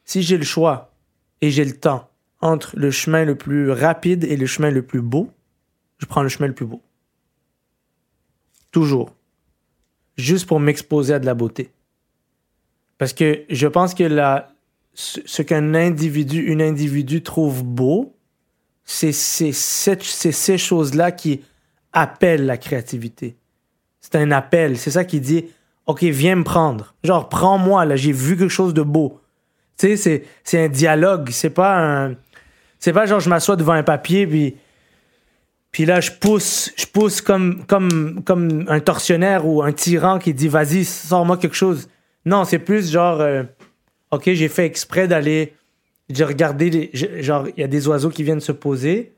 Si j'ai le choix et j'ai le temps entre le chemin le plus rapide et le chemin le plus beau, je prends le chemin le plus beau. Toujours. Juste pour m'exposer à de la beauté. Parce que je pense que la, ce, qu'un individu, une individu trouve beau, c'est ces choses-là qui appellent la créativité. C'est un appel. C'est ça qui dit OK, viens me prendre. Genre, prends-moi, là, j'ai vu quelque chose de beau. Tu sais, c'est- un dialogue. C'est pas un. C'est pas genre, je m'assois devant un papier, puis. Puis là, je pousse, je pousse comme, comme, comme un tortionnaire ou un tyran qui dit Vas-y, sors-moi quelque chose. Non, c'est plus genre euh, OK, j'ai fait exprès d'aller. J'ai regardé, genre, il y a des oiseaux qui viennent se poser.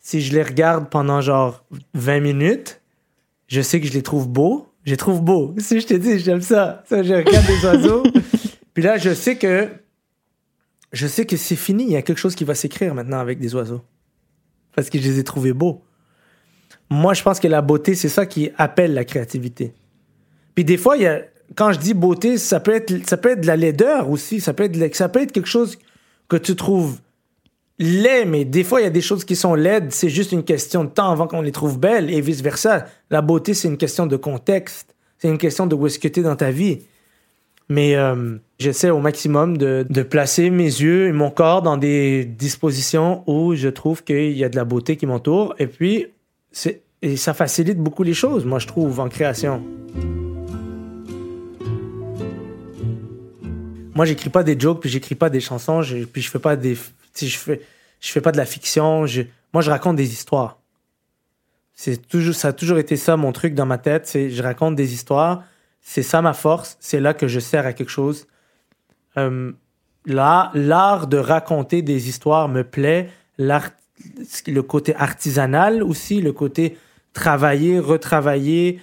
Si je les regarde pendant genre 20 minutes, je sais que je les trouve beaux. Je les trouve beaux. Si je te dis, j'aime ça. Ça, je regarde les oiseaux. Puis là, je sais que. Je sais que c'est fini. Il y a quelque chose qui va s'écrire maintenant avec des oiseaux. Parce que je les ai trouvés beaux. Moi, je pense que la beauté, c'est ça qui appelle la créativité. Puis des fois, il y a, quand je dis beauté, ça peut être, ça peut être de la laideur aussi. Ça peut être, ça peut être quelque chose que tu trouves laid, mais des fois, il y a des choses qui sont laides. C'est juste une question de temps avant qu'on les trouve belles et vice-versa. La beauté, c'est une question de contexte. C'est une question de où est-ce que tu es dans ta vie. Mais euh, j'essaie au maximum de, de placer mes yeux et mon corps dans des dispositions où je trouve qu'il y a de la beauté qui m'entoure. Et puis, et ça facilite beaucoup les choses, moi, je trouve, en création. Moi, j'écris pas des jokes, puis j'écris pas des chansons, puis je fais pas des, sais, je fais, je fais pas de la fiction. je- moi, je raconte des histoires. C'est toujours, ça a toujours été ça mon truc dans ma tête. C'est, je raconte des histoires. C'est ça ma force. C'est là que je sers à quelque chose. Euh, là, l'art de raconter des histoires me plaît. L'art, le côté artisanal aussi, le côté travailler, retravailler,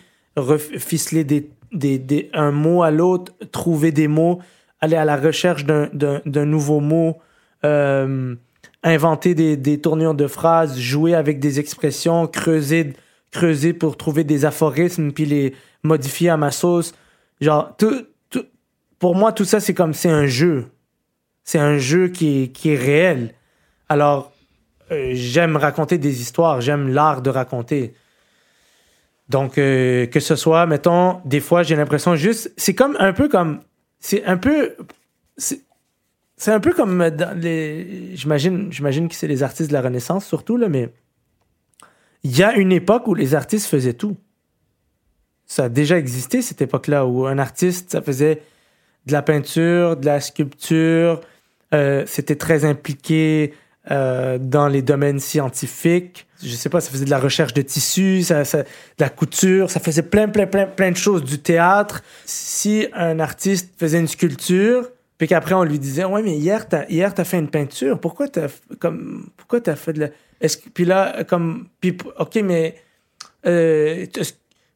ficeler des, des, des- un mot à l'autre, trouver des mots, aller à la recherche d'un nouveau mot, euh, inventer des, des tournures de phrases, jouer avec des expressions, creuser, creuser pour trouver des aphorismes puis les modifier à ma sauce. Genre, tout, tout- pour moi, tout ça, c'est comme, c'est un jeu. C'est un jeu qui est, qui est réel. Alors, euh, j'aime raconter des histoires, j'aime l'art de raconter. Donc, euh, que ce soit, mettons, des fois, j'ai l'impression juste, c'est comme un peu comme, c'est un peu, c'est un peu comme dans les, j'imagine, j'imagine que c'est les artistes de la Renaissance surtout là, mais il y a une époque où les artistes faisaient tout. Ça a déjà existé cette époque-là où un artiste, ça faisait de la peinture, de la sculpture, euh, c'était très impliqué euh, dans les domaines scientifiques. Je sais pas, ça faisait de la recherche de tissus, ça, ça- de la couture, ça faisait plein, plein, plein, plein de choses, du théâtre. Si un artiste faisait une sculpture, puis qu'après on lui disait, ouais, mais hier, t'as, hier, t'as fait une peinture, pourquoi t'as, comme, pourquoi t'as fait de la. Puis là, comme, puis, ok, mais, euh, est-ce-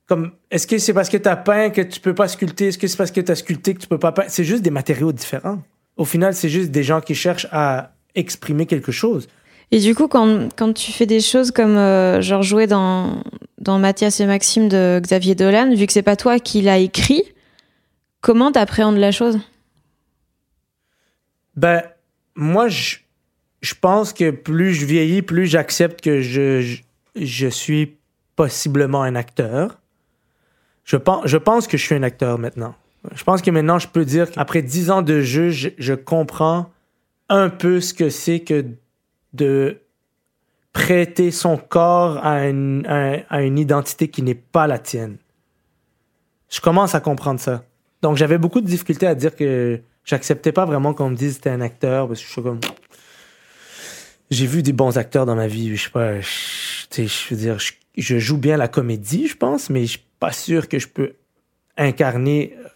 comme, est-ce que c'est parce que t'as peint que tu peux pas sculpter? Est-ce que c'est parce que t'as sculpté que tu peux pas peindre? C'est juste des matériaux différents. Au final, c'est juste des gens qui cherchent à exprimer quelque chose. Et du coup, quand, quand tu fais des choses comme euh, genre jouer dans, dans Mathias et Maxime de Xavier Dolan, vu que c'est pas toi qui l'as écrit, comment t'appréhendes la chose? Ben, moi, je, je pense que plus je vieillis, plus j'accepte que je, je, je suis possiblement un acteur. Je pense, je pense que je suis un acteur maintenant. Je pense que maintenant, je peux dire qu'après dix ans de jeu, je, je comprends un peu ce que c'est que de prêter son corps à une, à, à une identité qui n'est pas la tienne. Je commence à comprendre ça. Donc, j'avais beaucoup de difficultés à dire que j'acceptais pas vraiment qu'on me dise que c'était un acteur parce que je suis comme. J'ai vu des bons acteurs dans ma vie. Je sais pas. Je, je veux dire, je, joue bien la comédie, je pense, mais je suis pas sûr que je peux incarner euh,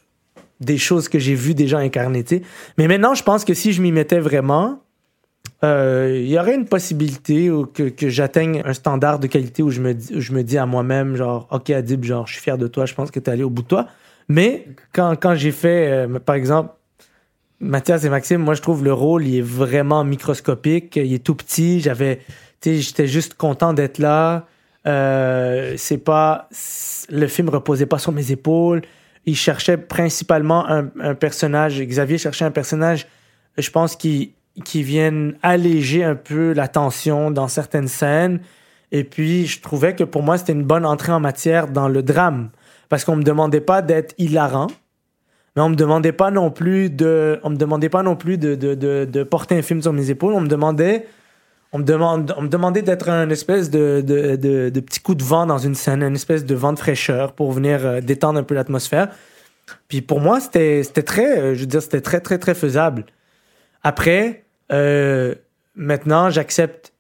des choses que j'ai vu des gens incarner. Mais maintenant, je pense que si je m'y mettais vraiment, euh, il y aurait une possibilité où que, que j'atteigne un standard de qualité où je me je me dis à moi-même, genre, OK, Adib, genre, je suis fier de toi, je pense que tu es allé au bout de toi. Mais quand, quand j'ai fait, euh, par exemple, Mathias et Maxime, moi, je trouve le rôle, il est vraiment microscopique, il est tout petit. J'avais, j'étais juste content d'être là. Euh, c'est pas, le film reposait pas sur mes épaules. Il cherchait principalement un, un personnage. Xavier cherchait un personnage, je pense, qui, qui vienne alléger un peu la tension dans certaines scènes. Et puis, je trouvais que pour moi, c'était une bonne entrée en matière dans le drame. Parce qu'on me demandait pas d'être hilarant, mais on me demandait pas non plus de, on me demandait pas non plus de, de, de, porter un film sur mes épaules. On me demandait, on me demande, on me demandait d'être un espèce de, de petit coup de vent dans une scène, une espèce de vent de fraîcheur pour venir euh, détendre un peu l'atmosphère. Puis pour moi, c'était, c'était très, euh, je veux dire, c'était très, très, très faisable. Après, euh, maintenant, j'accepte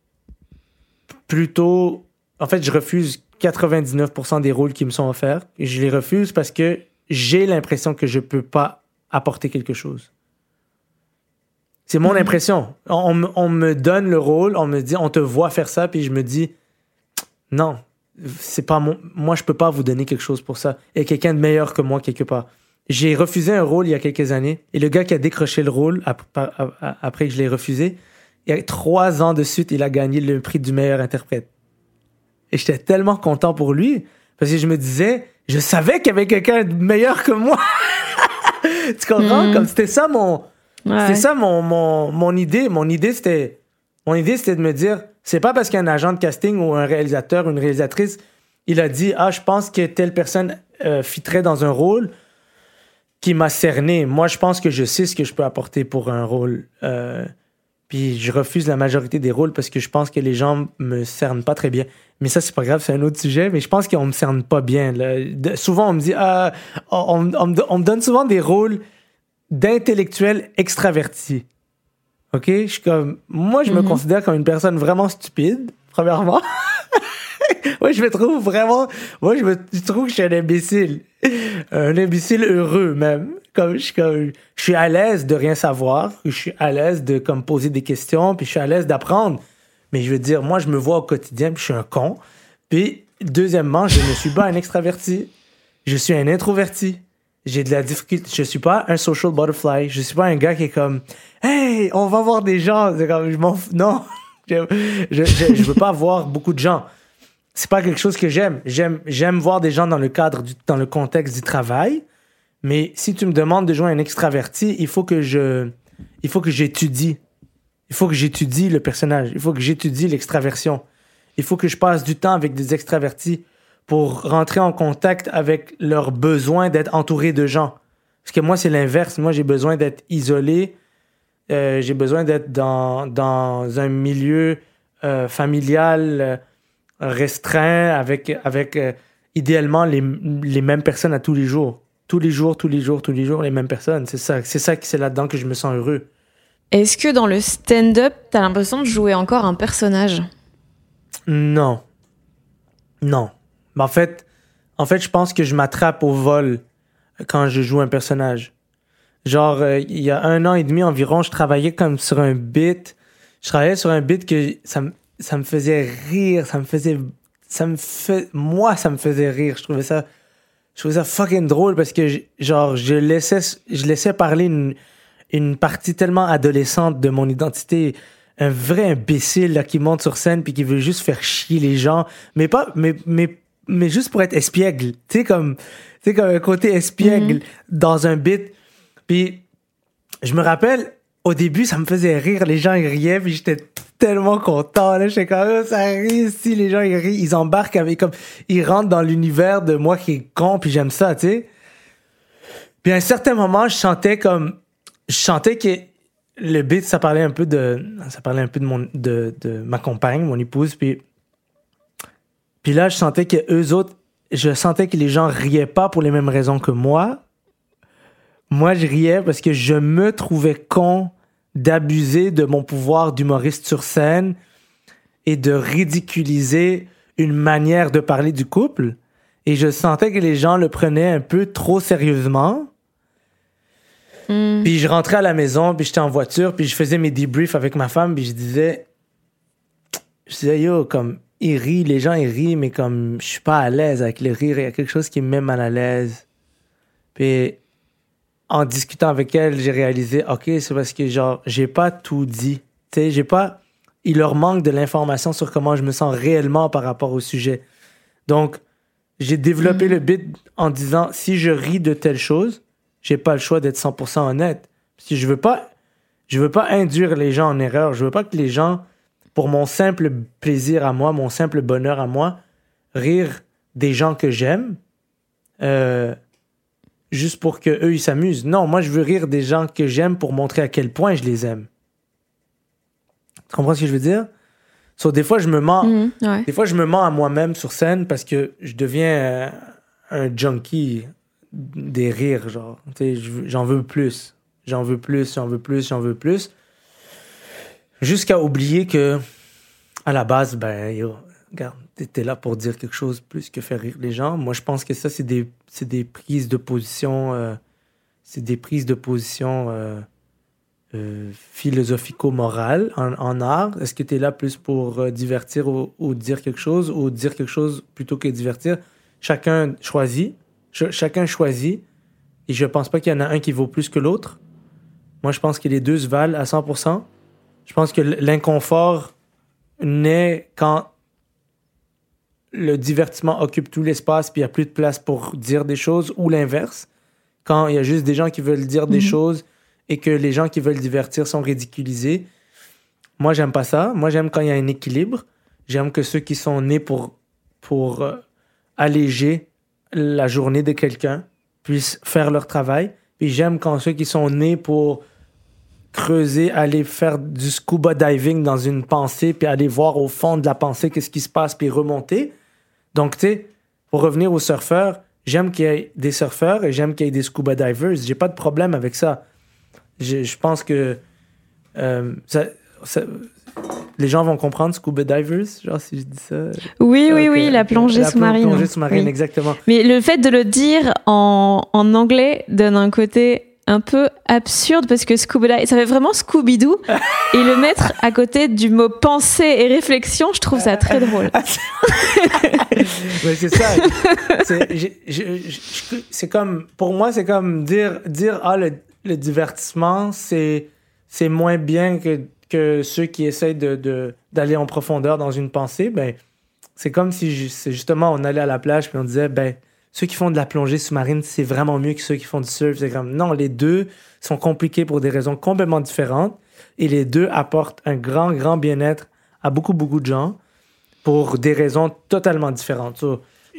plutôt. En fait, je refuse 99% des rôles qui me sont offerts. Et je les refuse parce que j'ai l'impression que je peux pas apporter quelque chose. C'est mon impression. On, on me- on me donne le rôle, on me dit, on te voit faire ça, puis je me dis, non, c'est pas mon, moi je peux pas vous donner quelque chose pour ça. Il y a quelqu'un de meilleur que moi quelque part. J'ai refusé un rôle il y a quelques années, et le gars qui a décroché le rôle ap- ap- ap- après que je l'ai refusé, il y a trois ans de suite, il a gagné le prix du meilleur interprète. Et j'étais tellement content pour lui, parce que je me disais, je savais qu'il y avait quelqu'un de meilleur que moi. tu comprends? Mhm. Comme c'était ça mon, Ouais. ça mon, mon, mon idée. Mon idée, c'était. Mon idée, c'était de me dire, c'est pas parce qu'un agent de casting ou un réalisateur ou une réalisatrice, il a dit, ah, je pense que telle personne euh, fitterait dans un rôle qui m'a cerné. Moi, je pense que je sais ce que je peux apporter pour un rôle. Euh, puis je refuse la majorité des rôles parce que je pense que les gens me cernent pas très bien. Mais ça, c'est pas grave, c'est un autre sujet. Mais je pense qu'on me cerne pas bien. là. De- souvent, on me dit, ah, on, on me, on me donne souvent des rôles d'intellectuel extraverti. OK? Je suis comme. Moi, je me Mhm. considère comme une personne vraiment stupide, premièrement. moi, je me trouve vraiment. Moi, je me je trouve que je suis un imbécile. Un imbécile heureux, même. Comme, je, suis à l'aise de rien savoir. Je suis à l'aise de comme, poser des questions. Puis je suis à l'aise d'apprendre. Mais je veux dire, moi, je me vois au quotidien. Puis je suis un con. Puis, deuxièmement, je ne suis pas un extraverti. Je suis un introverti. J'ai de la difficulté. Je suis pas un social butterfly. Je suis pas un gars qui est comme, hey, on va voir des gens. Comme, je m'en fous. Non. Je, je, je, veux pas voir beaucoup de gens. c'est pas quelque chose que j'aime. J'aime, j'aime voir des gens dans le cadre, du, dans le contexte du travail. Mais si tu me demandes de jouer un extraverti, il faut que je, il faut que j'étudie. Il faut que j'étudie le personnage. Il faut que j'étudie l'extraversion. Il faut que je passe du temps avec des extravertis pour rentrer en contact avec leur besoin d'être entouré de gens. Parce que moi, c'est l'inverse. Moi, j'ai besoin d'être isolé. Euh, j'ai besoin d'être dans, dans un milieu euh, familial euh, restreint avec, avec euh, idéalement les, les mêmes personnes à tous les jours. Tous les jours, tous les jours, tous les jours, les mêmes personnes. C'est ça, c'est ça, c'est là-dedans que je me sens heureux. Est-ce que dans le stand-up, t'as l'impression de jouer encore un personnage? Non. Non. Mais en fait, en fait, je pense que je m'attrape au vol quand je joue un personnage. Genre, euh, il y a un an et demi environ, je travaillais comme sur un bit. Je travaillais sur un bit que ça, me- ça me faisait rire, ça me faisait, ça me fait, moi, ça me faisait rire. Je trouvais ça, je trouvais ça fucking drôle parce que, genre, je laissais, je laissais parler une, une partie tellement adolescente de mon identité. Un vrai imbécile, là, qui monte sur scène puis qui veut juste faire chier les gens. Mais pas, mais, mais, mais juste pour être espiègle. Tu sais, comme, tu sais, comme un côté espiègle dans un bit. Puis, je me rappelle, au début, ça me faisait rire. Les gens, ils riaient, puis j'étais tellement content. Là, j'étais comme, Oh, ça si les gens, ils. Ils embarquent avec, comme, ils rentrent dans l'univers de moi qui est con, puis j'aime ça, tu sais. Puis à un certain moment, je chantais comme, je chantais que le beat, ça parlait un peu de, ça parlait un peu de mon, de, de ma compagne, mon épouse, puis, puis là, je sentais que eux autres, je sentais que les gens riaient pas pour les mêmes raisons que moi. Moi, je riais parce que je me trouvais con d'abuser de mon pouvoir d'humoriste sur scène et de ridiculiser une manière de parler du couple. Et je sentais que les gens le prenaient un peu trop sérieusement. Puis je rentrais à la maison, puis j'étais en voiture, puis je faisais mes debriefs avec ma femme, puis je disais, je disais, yo, comme, ils rient, les gens, ils rient, mais comme, je suis pas à l'aise avec le rire, il y a quelque chose qui me met mal à l'aise. Puis, en discutant avec elle, j'ai réalisé, OK, c'est parce que, genre, j'ai pas tout dit. Tu sais, j'ai pas. Il leur manque de l'information sur comment je me sens réellement par rapport au sujet. Donc, j'ai développé le bit en disant, si je ris de telle chose, j'ai pas le choix d'être 100% honnête. Que je veux pas. Je veux pas induire les gens en erreur. Je veux pas que les gens, pour mon simple plaisir à moi, mon simple bonheur à moi, rire des gens que j'aime, euh, juste pour que eux ils s'amusent. Non, moi je veux rire des gens que j'aime pour montrer à quel point je les aime. Tu comprends ce que je veux dire? So, des fois je me mens, Mhm, ouais. des fois je me mens à moi-même sur scène parce que je deviens euh, un junkie des rires, genre. J'en veux plus. J'en veux plus, j'en veux plus, j'en veux plus. Jusqu'à oublier que, à la base, ben, yo, regarde, t'étais là pour dire quelque chose plus que faire rire les gens. Moi, je pense que ça, c'est des, c'est des prises de position, euh, c'est des prises de position euh, euh, philosophico-morales en, en art. Est-ce que tu es là plus pour euh, divertir ou, ou dire quelque chose ou dire quelque chose plutôt que divertir? Chacun choisit. Ch- chacun choisit. Et je pense pas qu'il y en a un qui vaut plus que l'autre. Moi, je pense que les deux se valent à 100%. Je pense que l'inconfort naît quand le divertissement occupe tout l'espace puis il n'y a plus de place pour dire des choses ou l'inverse. Quand il y a juste des gens qui veulent dire des choses et que les gens qui veulent divertir sont ridiculisés. Moi, j'aime pas ça. Moi, j'aime quand il y a un équilibre. J'aime que ceux qui sont nés pour, pour euh, alléger la journée de quelqu'un puissent faire leur travail. Puis j'aime quand ceux qui sont nés pour creuser, aller faire du scuba diving dans une pensée, puis aller voir au fond de la pensée qu'est-ce qui se passe, puis remonter. Donc, tu sais, pour revenir aux surfeurs, j'aime qu'il y ait des surfeurs et j'aime qu'il y ait des scuba divers. J'ai pas de problème avec ça. Je, je pense que euh, ça- ça- les gens vont comprendre scuba divers, genre si je dis ça. Oui, oui, oui, la plongée La sous-marine. plongée sous-marine, Oui. exactement. Mais le fait de le dire en, en anglais donne un côté un peu absurde parce que Scooby ça fait vraiment Scooby-Doo et le mettre à côté du mot pensée et réflexion, je trouve ça très drôle. Mais c'est ça. C'est comme, pour moi, c'est comme dire, dire ah, le, le divertissement, c'est c'est moins bien que, que ceux qui essayent de, de- d'aller en profondeur dans une pensée. Ben, c'est comme si c'est justement on allait à la plage puis on disait ben ceux qui font de la plongée sous-marine c'est vraiment mieux que ceux qui font du surf. C'est comme non, les deux sont compliqués pour des raisons complètement différentes et les deux apportent un grand grand bien-être à beaucoup beaucoup de gens pour des raisons totalement différentes.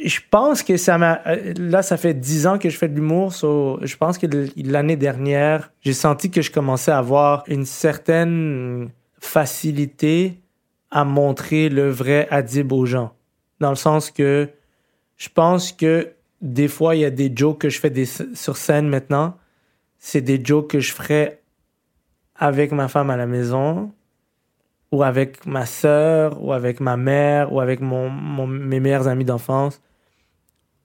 Je pense que ça m'a. euh, Là, ça fait dix ans que je fais de l'humour. je pense que l'année dernière, j'ai senti que je commençais à avoir une certaine facilité à montrer le vrai Adib aux gens. Dans le sens que je pense que des fois, il y a des jokes que je fais sur scène maintenant. C'est des jokes que je ferais avec ma femme à la maison ou avec ma sœur, ou avec ma mère, ou avec mes meilleurs amis d'enfance.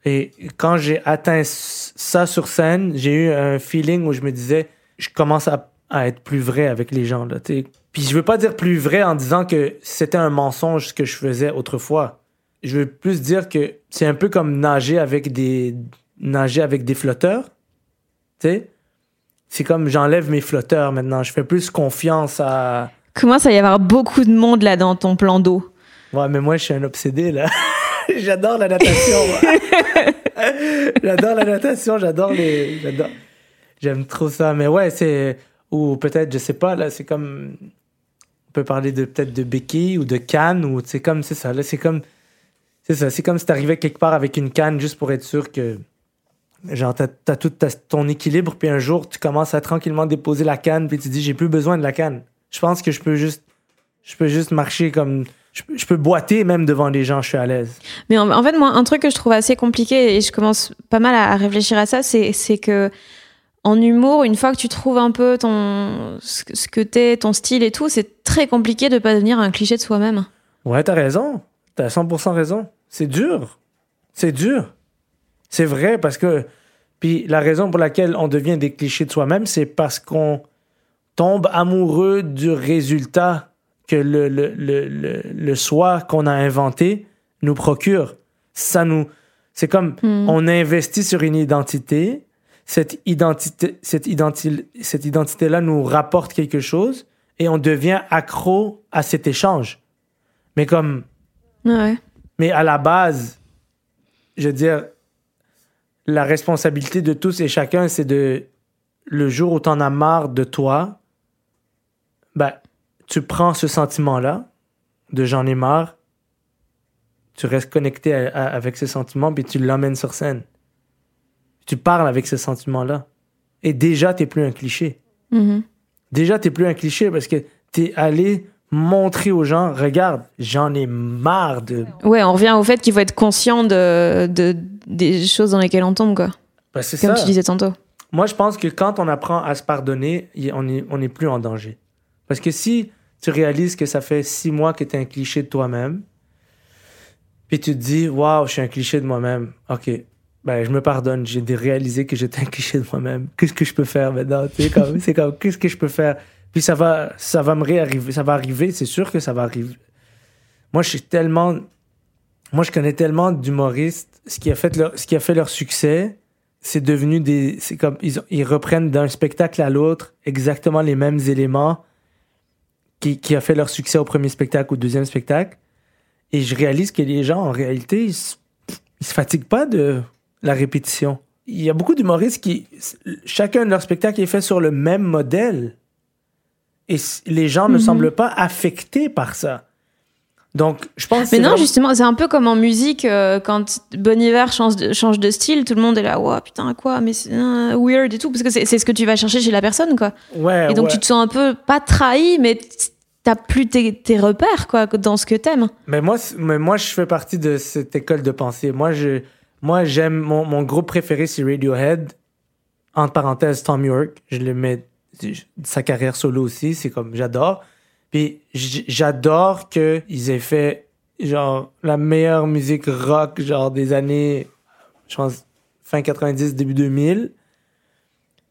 Et quand j'ai atteint ça sur scène, j'ai eu un feeling où je me disais, je commence à, être plus vrai avec les gens. Là. Puis je veux pas dire plus vrai en disant que c'était un mensonge ce que je faisais autrefois. Je veux plus dire que c'est un peu comme nager avec des, nager avec des flotteurs. Tu sais? C'est comme j'enlève mes flotteurs maintenant. Je fais plus confiance à. Commence à y avoir beaucoup de monde là dans ton plan d'eau. Ouais, mais moi, je suis un obsédé, là. j'adore la natation. j'adore la natation, j'adore les. J'adore. J'aime trop ça. Mais ouais, c'est. Ou peut-être, je sais pas, là, c'est comme. On peut parler de peut-être de béquille ou de canne, ou c'est comme. C'est ça, là, c'est comme. C'est ça, c'est comme si t'arrivais quelque part avec une canne juste pour être sûr que. Genre, t'as, t'as tout ton équilibre, puis un jour, tu commences à tranquillement déposer la canne, puis tu dis, j'ai plus besoin de la canne. Je pense que je peux juste. Je peux juste marcher comme. Je, peux- je peux boiter même devant les gens, je suis à l'aise. Mais en, en fait, moi, un truc que je trouve assez compliqué et je commence pas mal à, à réfléchir à ça, c'est c'est que en humour, une fois que tu trouves un peu ton ce que t'es, ton style et tout, c'est très compliqué de pas devenir un cliché de soi-même. Ouais, t'as raison. T'as 100% raison. C'est dur. C'est dur. C'est vrai parce que. Puis la raison pour laquelle on devient des clichés de soi-même, c'est parce qu'on tombe amoureux du résultat que le, le, le, le, le soi qu'on a inventé nous procure. Ça nous. C'est comme on investit sur une identité. Cette identité, cette identi- cette identité-là nous rapporte quelque chose et on devient accro à cet échange. Mais comme Ouais. Mais à la base, je veux dire, la responsabilité de tous et chacun, c'est de. Le jour où t'en as marre de toi, ben, tu prends ce sentiment-là, de j'en ai marre, tu restes connecté à- à- avec ce sentiment, puis tu l'emmènes sur scène. Tu parles avec ce sentiment-là. Et déjà, t'es plus un cliché. Mhm. Déjà, t'es plus un cliché parce que t'es allé montrer aux gens, regarde, j'en ai marre de Ouais, on revient au fait qu'il faut être conscient de, de- des choses dans lesquelles on tombe, quoi. Ben, c'est Comme ça. tu disais tantôt. Moi, je pense que quand on apprend à se pardonner, on n'est on est plus en danger. Parce que si tu réalises que ça fait six mois que tu es un cliché de toi-même, puis tu te dis, waouh, je suis un cliché de moi-même, ok, ben, je me pardonne, j'ai réalisé que j'étais un cliché de moi-même. Qu'est-ce que je peux faire maintenant? C'est comme, qu'est-ce que je peux faire? Puis ça va, ça va me réarriver, ça va arriver, c'est sûr que ça va arriver. Moi, je suis tellement. Moi, je connais tellement d'humoristes. Ce qui a fait leur, ce qui a fait leur succès, c'est devenu des. C'est comme. Ils, ils reprennent d'un spectacle à l'autre exactement les mêmes éléments qui, qui a fait leur succès au premier spectacle ou au deuxième spectacle. Et je réalise que les gens, en réalité, ils se, ils se fatiguent pas de la répétition. Il y a beaucoup d'humoristes qui. Chacun de leurs spectacles est fait sur le même modèle. Et les gens ne semblent pas affectés par ça. Donc, je pense Mais non, vraiment- justement, c'est un peu comme en musique, euh, quand Bon Iver change de, change de style, tout le monde est là, ouais, putain, quoi, mais c'est euh, weird et tout, parce que c'est ce que tu vas chercher chez la personne, quoi. Ouais, Et donc ouais. tu te sens un peu, pas trahi, mais t'as plus tes, tes repères, quoi, dans ce que t'aimes. Mais moi, mais moi, je fais partie de cette école de pensée. Moi, je, moi, j'aime mon, mon groupe préféré, c'est Radiohead. Entre parenthèses, Tom York. Je le mets sa carrière solo aussi. C'est comme j'adore. Puis j'adore que ils aient fait genre la meilleure musique rock genre des années, je pense fin 90 début 2000.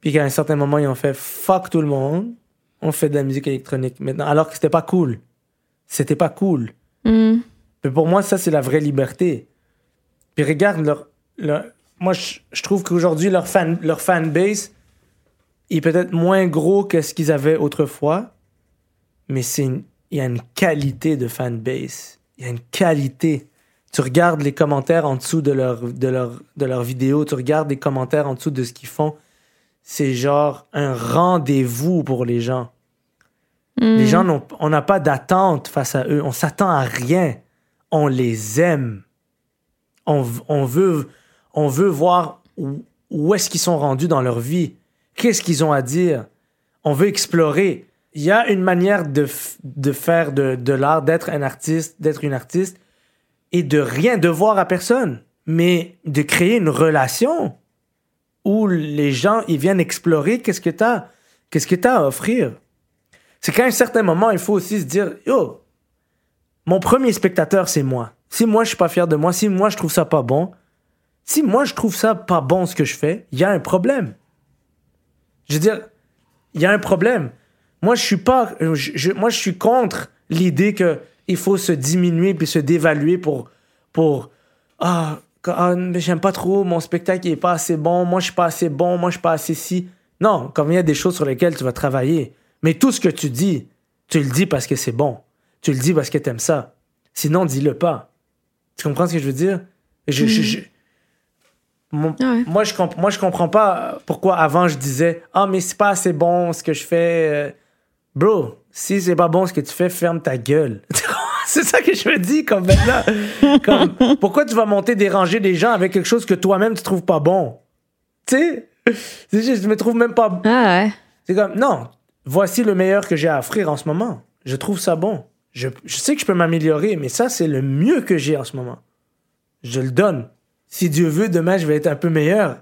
Puis qu'à un certain moment ils ont fait fuck tout le monde. On fait de la musique électronique maintenant, alors que c'était pas cool. C'était pas cool. Hmm. Mais pour moi, ça, c'est la vraie liberté. Puis regarde, leur, leur- moi, je, je trouve qu'aujourd'hui, leur, fan, leur fanbase est peut-être moins gros que ce qu'ils avaient autrefois, mais c'est une- il y a une qualité de fanbase. Il y a une qualité. Tu regardes les commentaires en dessous de leur, de leur, de leur vidéo, tu regardes les commentaires en dessous de ce qu'ils font. C'est genre un rendez-vous pour les gens. Les gens n'ont, on n'a pas d'attente face à eux. On s'attend à rien. On les aime. On, on veut, on veut voir où, où est-ce qu'ils sont rendus dans leur vie. Qu'est-ce qu'ils ont à dire? On veut explorer. Il y a une manière de, de faire de, de l'art, d'être un artiste, d'être une artiste et de rien devoir à personne, mais de créer une relation où les gens ils viennent explorer qu'est-ce que tu as, qu'est-ce que tu à offrir. C'est qu'à un certain moment, il faut aussi se dire Yo, mon premier spectateur, c'est moi. Si moi, je suis pas fier de moi, si moi, je trouve ça pas bon, si moi, je trouve ça pas bon ce que je fais, il y a un problème. Je veux dire, il y a un problème. Moi, je suis pas. moi, je suis contre l'idée que il faut se diminuer puis se dévaluer pour. ah, ah, j'aime pas trop, mon spectacle il est pas assez bon, moi, je suis pas assez bon, moi, je suis pas assez si. Non, comme il y a des choses sur lesquelles tu vas travailler. Mais tout ce que tu dis, tu le dis parce que c'est bon. Tu le dis parce que t'aimes ça. Sinon, dis-le pas. Tu comprends ce que je veux dire? Je, je- mon- Ah ouais. moi, je comp- moi, je comprends pas pourquoi avant je disais Ah, mais c'est pas assez bon ce que je fais. Euh, Bro, si c'est pas bon ce que tu fais, ferme ta gueule. c'est ça que je me dis comme maintenant. Comme, pourquoi tu vas monter déranger des gens avec quelque chose que toi-même tu trouves pas bon? Tu sais? C'est juste, je me trouve même pas. Ah ouais. C'est comme, non, voici le meilleur que j'ai à offrir en ce moment. Je trouve ça bon. Je, je sais que je peux m'améliorer, mais ça, c'est le mieux que j'ai en ce moment. Je le donne. Si Dieu veut, demain, je vais être un peu meilleur.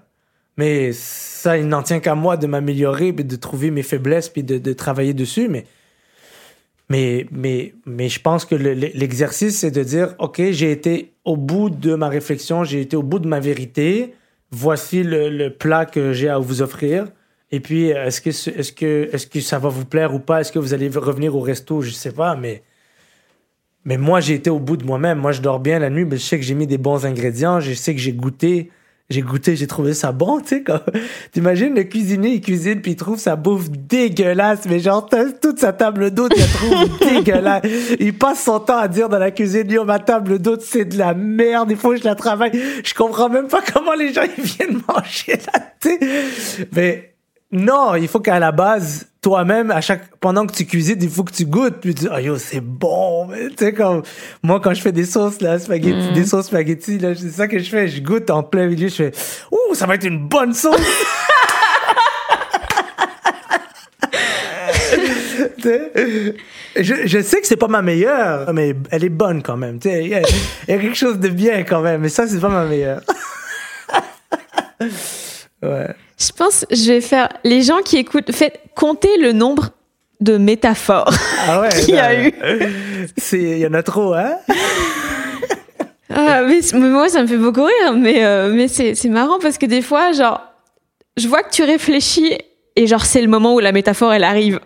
Mais ça, il n'en tient qu'à moi de m'améliorer, puis de trouver mes faiblesses, puis de, travailler dessus. Mais, mais, mais, mais je pense que le- le- l'exercice, c'est de dire, OK, j'ai été au bout de ma réflexion, j'ai été au bout de ma vérité. Voici le, plat que j'ai à vous offrir. Et puis, est-ce que, ce- est-ce que, est-ce que ça va vous plaire ou pas? Est-ce que vous allez revenir au resto? Je sais pas, mais, mais moi, j'ai été au bout de moi-même. Moi, je dors bien la nuit, mais je sais que j'ai mis des bons ingrédients. Je sais que j'ai goûté. J'ai goûté, j'ai trouvé ça bon, tu sais. comme- T'imagines le cuisinier, il cuisine, puis il trouve sa bouffe dégueulasse, mais genre, toute sa table d'hôte, il la trouve dégueulasse. Il passe son temps à dire dans la cuisine, yo, ma table d'hôte, c'est de la merde, il faut que je la travaille. Je comprends même pas comment les gens, ils viennent manger là, tu sais. Mais non, il faut qu'à la base, toi-même, à chaque, pendant que tu cuisines, il faut que tu goûtes. Puis tu dis, oh yo, c'est bon. Tu sais, comme, moi, quand je fais des sauces, là, spaghetti, des sauces spaghetti, là, c'est ça que je fais. Je goûte en plein milieu. Je fais, ouh, ça va être une bonne sauce. Je, je sais que c'est pas ma meilleure, mais elle est bonne quand même. Tu sais, Il y, y a quelque chose de bien quand même, mais ça, c'est pas ma meilleure. ouais. Je pense je vais faire. Les gens qui écoutent, faites compter le nombre de métaphores. Ah ouais. Qu'il y a eu. C'est, il y en a trop, hein? Ah, mais, mais moi, ça me fait beaucoup rire, mais, euh, mais c'est c'est marrant parce que des fois, genre, je vois que tu réfléchis et genre, c'est le moment où la métaphore, elle arrive.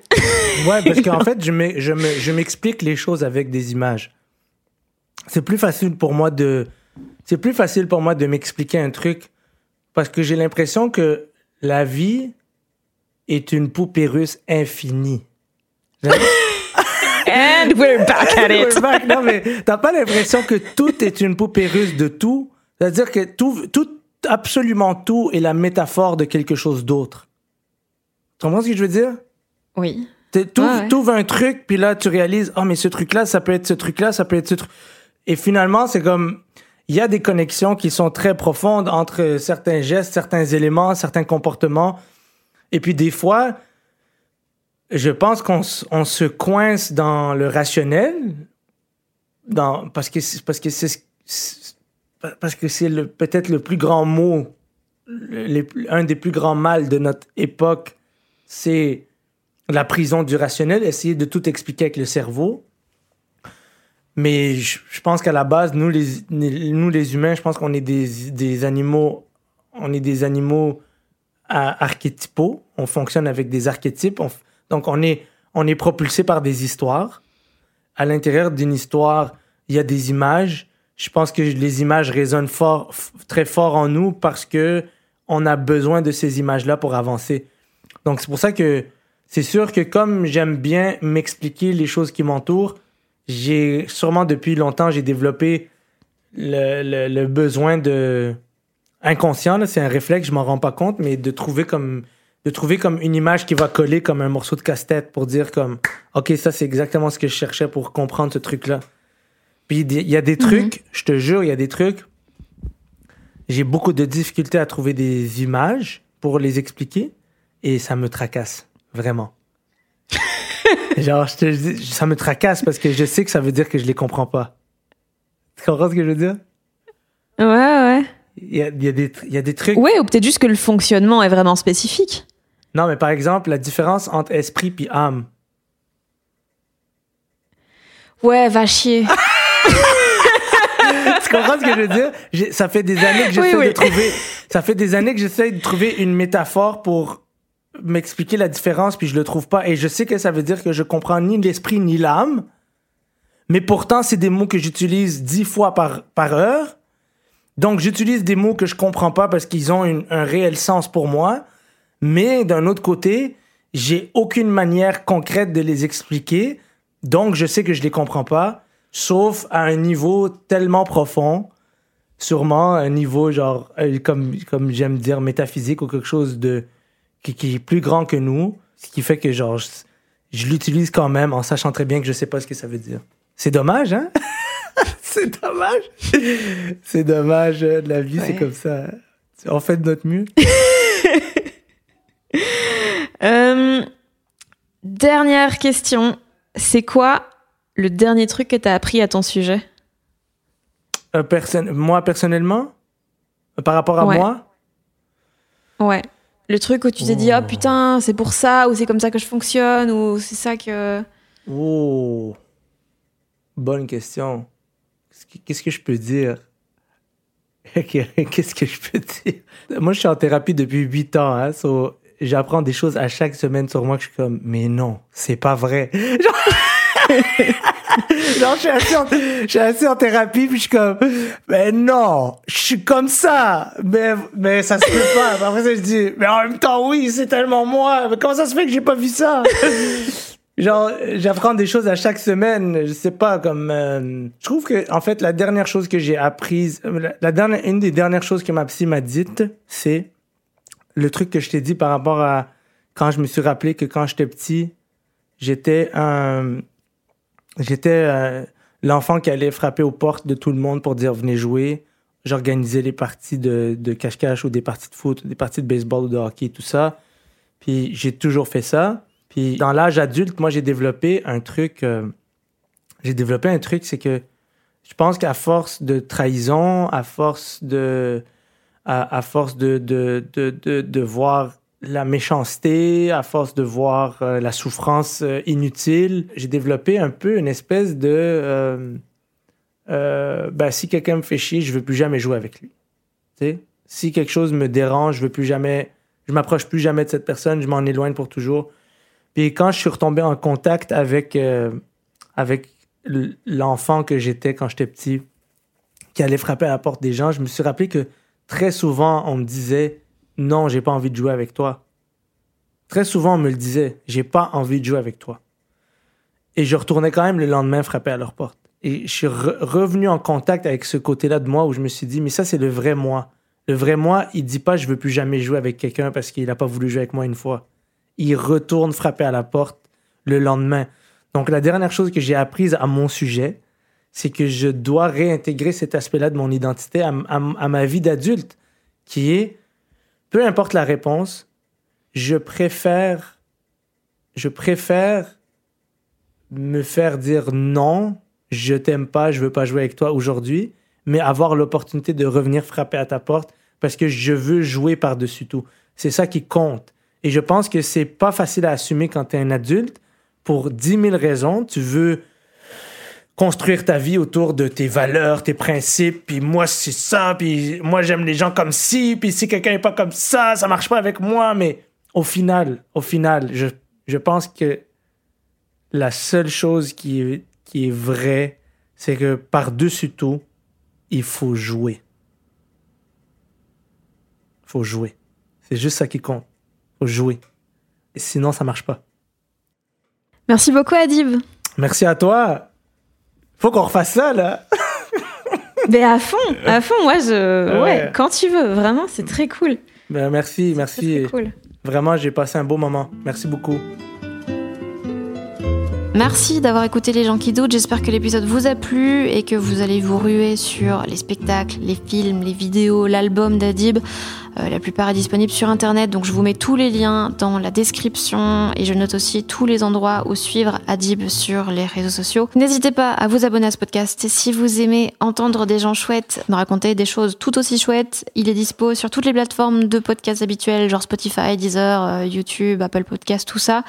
Ouais, parce qu'en fait, je m'explique les choses avec des images. C'est plus facile pour moi de, c'est plus facile pour moi de m'expliquer un truc parce que j'ai l'impression que la vie est une poupée russe infinie. And we're back at it. We're back. Non, mais t'as pas l'impression que tout est une poupée russe de tout? C'est-à-dire que tout, tout, absolument tout est la métaphore de quelque chose d'autre. Tu comprends ce que je veux dire? Oui. Tu Ouais, ouais. ouvres un truc, puis là, tu réalises, oh, mais ce truc-là, ça peut être ce truc-là, ça peut être ce truc. Et finalement, c'est comme, il y a des connexions qui sont très profondes entre certains gestes, certains éléments, certains comportements. Et puis, des fois, je pense qu'on se coince dans le rationnel, parce que c'est, peut-être le plus grand mot, un des plus grands mâles de notre époque, c'est la prison du rationnel, essayer de tout expliquer avec le cerveau. Mais je, pense qu'à la base, nous les, nous les humains, je pense qu'on est des, des animaux, on est des animaux archétypaux. On fonctionne avec des archétypes. Donc on est, on est propulsé par des histoires. À l'intérieur d'une histoire, il y a des images. Je pense que les images résonnent fort, très fort en nous parce que on a besoin de ces images-là pour avancer. Donc c'est pour ça que c'est sûr que comme j'aime bien m'expliquer les choses qui m'entourent, j'ai sûrement depuis longtemps j'ai développé le, le, le besoin de inconscient, là, c'est un réflexe, je m'en rends pas compte, mais de trouver comme de trouver comme une image qui va coller comme un morceau de casse-tête pour dire comme OK, ça c'est exactement ce que je cherchais pour comprendre ce truc-là. Puis il y a des trucs, je te jure, il y a des trucs j'ai beaucoup de difficultés à trouver des images pour les expliquer et ça me tracasse vraiment. Genre, je te dis, ça me tracasse parce que je sais que ça veut dire que je les comprends pas. Tu comprends ce que je veux dire? Ouais, ouais. Il y a, il y a des, il y a des trucs. Ouais, ou peut-être juste que le fonctionnement est vraiment spécifique. Non, mais par exemple, la différence entre esprit puis âme. Ouais, va chier. tu comprends ce que je veux dire? Ça fait des années que j'essaie Oui, oui. de trouver, ça fait des années que j'essaie de trouver une métaphore pour m'expliquer la différence, puis je le trouve pas. Et je sais que ça veut dire que je comprends ni l'esprit ni l'âme, mais pourtant, c'est des mots que j'utilise dix fois par, par heure. Donc, j'utilise des mots que je comprends pas parce qu'ils ont un réel sens pour moi. Mais d'un autre côté, j'ai aucune manière concrète de les expliquer. Donc, je sais que je les comprends pas, sauf à un niveau tellement profond, sûrement un niveau genre, euh, comme, comme j'aime dire, métaphysique ou quelque chose de, qui, qui est plus grand que nous, ce qui fait que genre, je, je l'utilise quand même en sachant très bien que je sais pas ce que ça veut dire. C'est dommage, hein? c'est dommage. c'est dommage, euh, la vie, c'est comme ça. On fait de notre mieux. Euh, dernière question. C'est quoi le dernier truc que t'as appris à ton sujet? Euh, moi, personnellement, par rapport à Ouais. moi, Ouais. Le truc où tu t'es dit, Oh. oh putain, c'est pour ça, ou c'est comme ça que je fonctionne, ou c'est ça que. Oh, bonne question. Qu'est-ce que, qu'est-ce que je peux dire? Qu'est-ce que je peux dire? Moi, je suis en thérapie depuis 8 ans, hein, so, j'apprends des choses à chaque semaine sur moi que je suis comme, mais non, c'est pas vrai. Genre, Genre, je suis assis en, en thérapie, puis je suis comme, mais non, je suis comme ça, mais, mais ça se peut pas. Après ça, je dis, mais en même temps, oui, c'est tellement moi, mais comment ça se fait que j'ai pas vu ça? Genre, j'apprends des choses à chaque semaine. Je sais pas, comme. euh, je trouve que, en fait, la dernière chose que j'ai apprise, euh, la, dernière, une des dernières choses que ma psy m'a dites, c'est le truc que je t'ai dit par rapport à quand je me suis rappelé que quand j'étais petit, j'étais un. J'étais euh, l'enfant qui allait frapper aux portes de tout le monde pour dire venez jouer. J'organisais les parties de, de cache-cache ou des parties de foot, des parties de baseball ou de hockey, tout ça. Puis j'ai toujours fait ça. Puis dans l'âge adulte, moi, j'ai développé un truc. euh, j'ai développé un truc, c'est que je pense qu'à force de trahison, à force de. À, à force de, de, de, de, de voir la méchanceté, à force de voir euh, la souffrance euh, inutile, j'ai développé un peu une espèce de. euh, euh, ben, si quelqu'un me fait chier, je veux plus jamais jouer avec lui. Si quelque chose me dérange, je veux plus jamais. Je m'approche plus jamais de cette personne, je m'en éloigne pour toujours. Puis quand je suis retombé en contact avec, avec l'enfant que j'étais quand j'étais petit, qui allait frapper à la porte des gens, je me suis rappelé que très souvent, on me disait Non, j'ai pas envie de jouer avec toi. Très souvent, on me le disait J'ai pas envie de jouer avec toi. Et je retournais quand même le lendemain frapper à leur porte. Et je suis re- revenu en contact avec ce côté-là de moi où je me suis dit Mais ça, c'est le vrai moi. Le vrai moi, il dit pas Je veux plus jamais jouer avec quelqu'un parce qu'il a pas voulu jouer avec moi une fois il retourne frapper à la porte le lendemain. Donc, la dernière chose que j'ai apprise à mon sujet, c'est que je dois réintégrer cet aspect-là de mon identité à ma vie d'adulte, qui est, peu importe la réponse, je préfère, je préfère me faire dire non, je t'aime pas, je veux pas jouer avec toi aujourd'hui, mais avoir l'opportunité de revenir frapper à ta porte parce que je veux jouer par-dessus tout. C'est ça qui compte. Et je pense que c'est pas facile à assumer quand tu un adulte pour 10 000 raisons. Tu veux construire ta vie autour de tes valeurs, tes principes, puis moi c'est ça, puis moi j'aime les gens comme ci, puis si quelqu'un est pas comme ça, ça marche pas avec moi. Mais au final, au final, je, je pense que la seule chose qui est, qui est vraie, c'est que par-dessus tout, il faut jouer. Il faut jouer. C'est juste ça qui compte. Il faut jouer. Et sinon, ça marche pas. Merci beaucoup, Adib. Merci à toi. Faut qu'on refasse ça, là. Mais à fond, à fond, moi, je. Ouais. Ouais, quand tu veux, vraiment, c'est très cool. Ben, merci, C'est merci. très cool. Vraiment, j'ai passé un beau moment. Merci beaucoup. Merci d'avoir écouté les gens qui doutent. J'espère que l'épisode vous a plu et que vous allez vous ruer sur les spectacles, les films, les vidéos, l'album d'Adib. Euh, la plupart est disponible sur internet, donc je vous mets tous les liens dans la description et je note aussi tous les endroits où suivre Adib sur les réseaux sociaux. N'hésitez pas à vous abonner à ce podcast si vous aimez entendre des gens chouettes me raconter des choses tout aussi chouettes. Il est dispo sur toutes les plateformes de podcasts habituelles, genre Spotify, Deezer, euh, YouTube, Apple Podcasts, tout ça.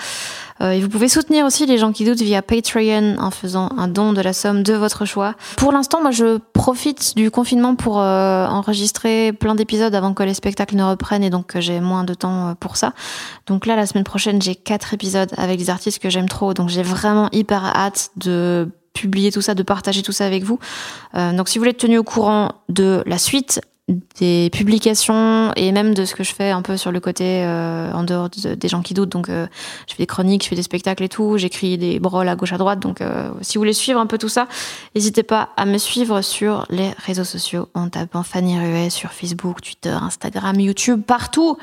Euh, et vous pouvez soutenir aussi les gens qui doutent via Patreon en faisant un don de la somme de votre choix. Pour l'instant, moi, je profite du confinement pour enregistrer plein d'épisodes avant que les ne reprennent et donc que j'ai moins de temps euh, pour ça. Donc là, la semaine prochaine, j'ai quatre épisodes avec des artistes que j'aime trop. Donc j'ai vraiment hyper hâte de publier tout ça, de partager tout ça avec vous. Euh, donc si vous voulez être tenu au courant de la suite, des publications et même de ce que je fais un peu sur le côté euh, en dehors de- des gens qui doutent. Donc, euh, je fais des chroniques, je fais des spectacles et tout. J'écris des brolles à gauche à droite. Donc, euh, si vous voulez suivre un peu tout ça, n'hésitez pas à me suivre sur les réseaux sociaux en tapant Fanny Ruet sur Facebook, Twitter, Instagram, YouTube, partout,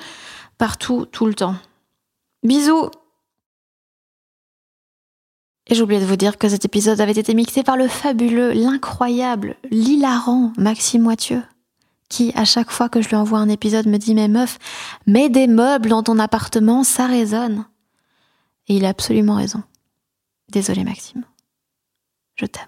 partout, tout le temps. Bisous. Et j'ai de vous dire que cet épisode avait été mixé par le fabuleux, l'incroyable, l'hilarant Maxime Moitieu qui, à chaque fois que je lui envoie un épisode, me dit Mais meuf, mets des meubles dans ton appartement, ça résonne. Et il a absolument raison. Désolé, Maxime. Je t'aime.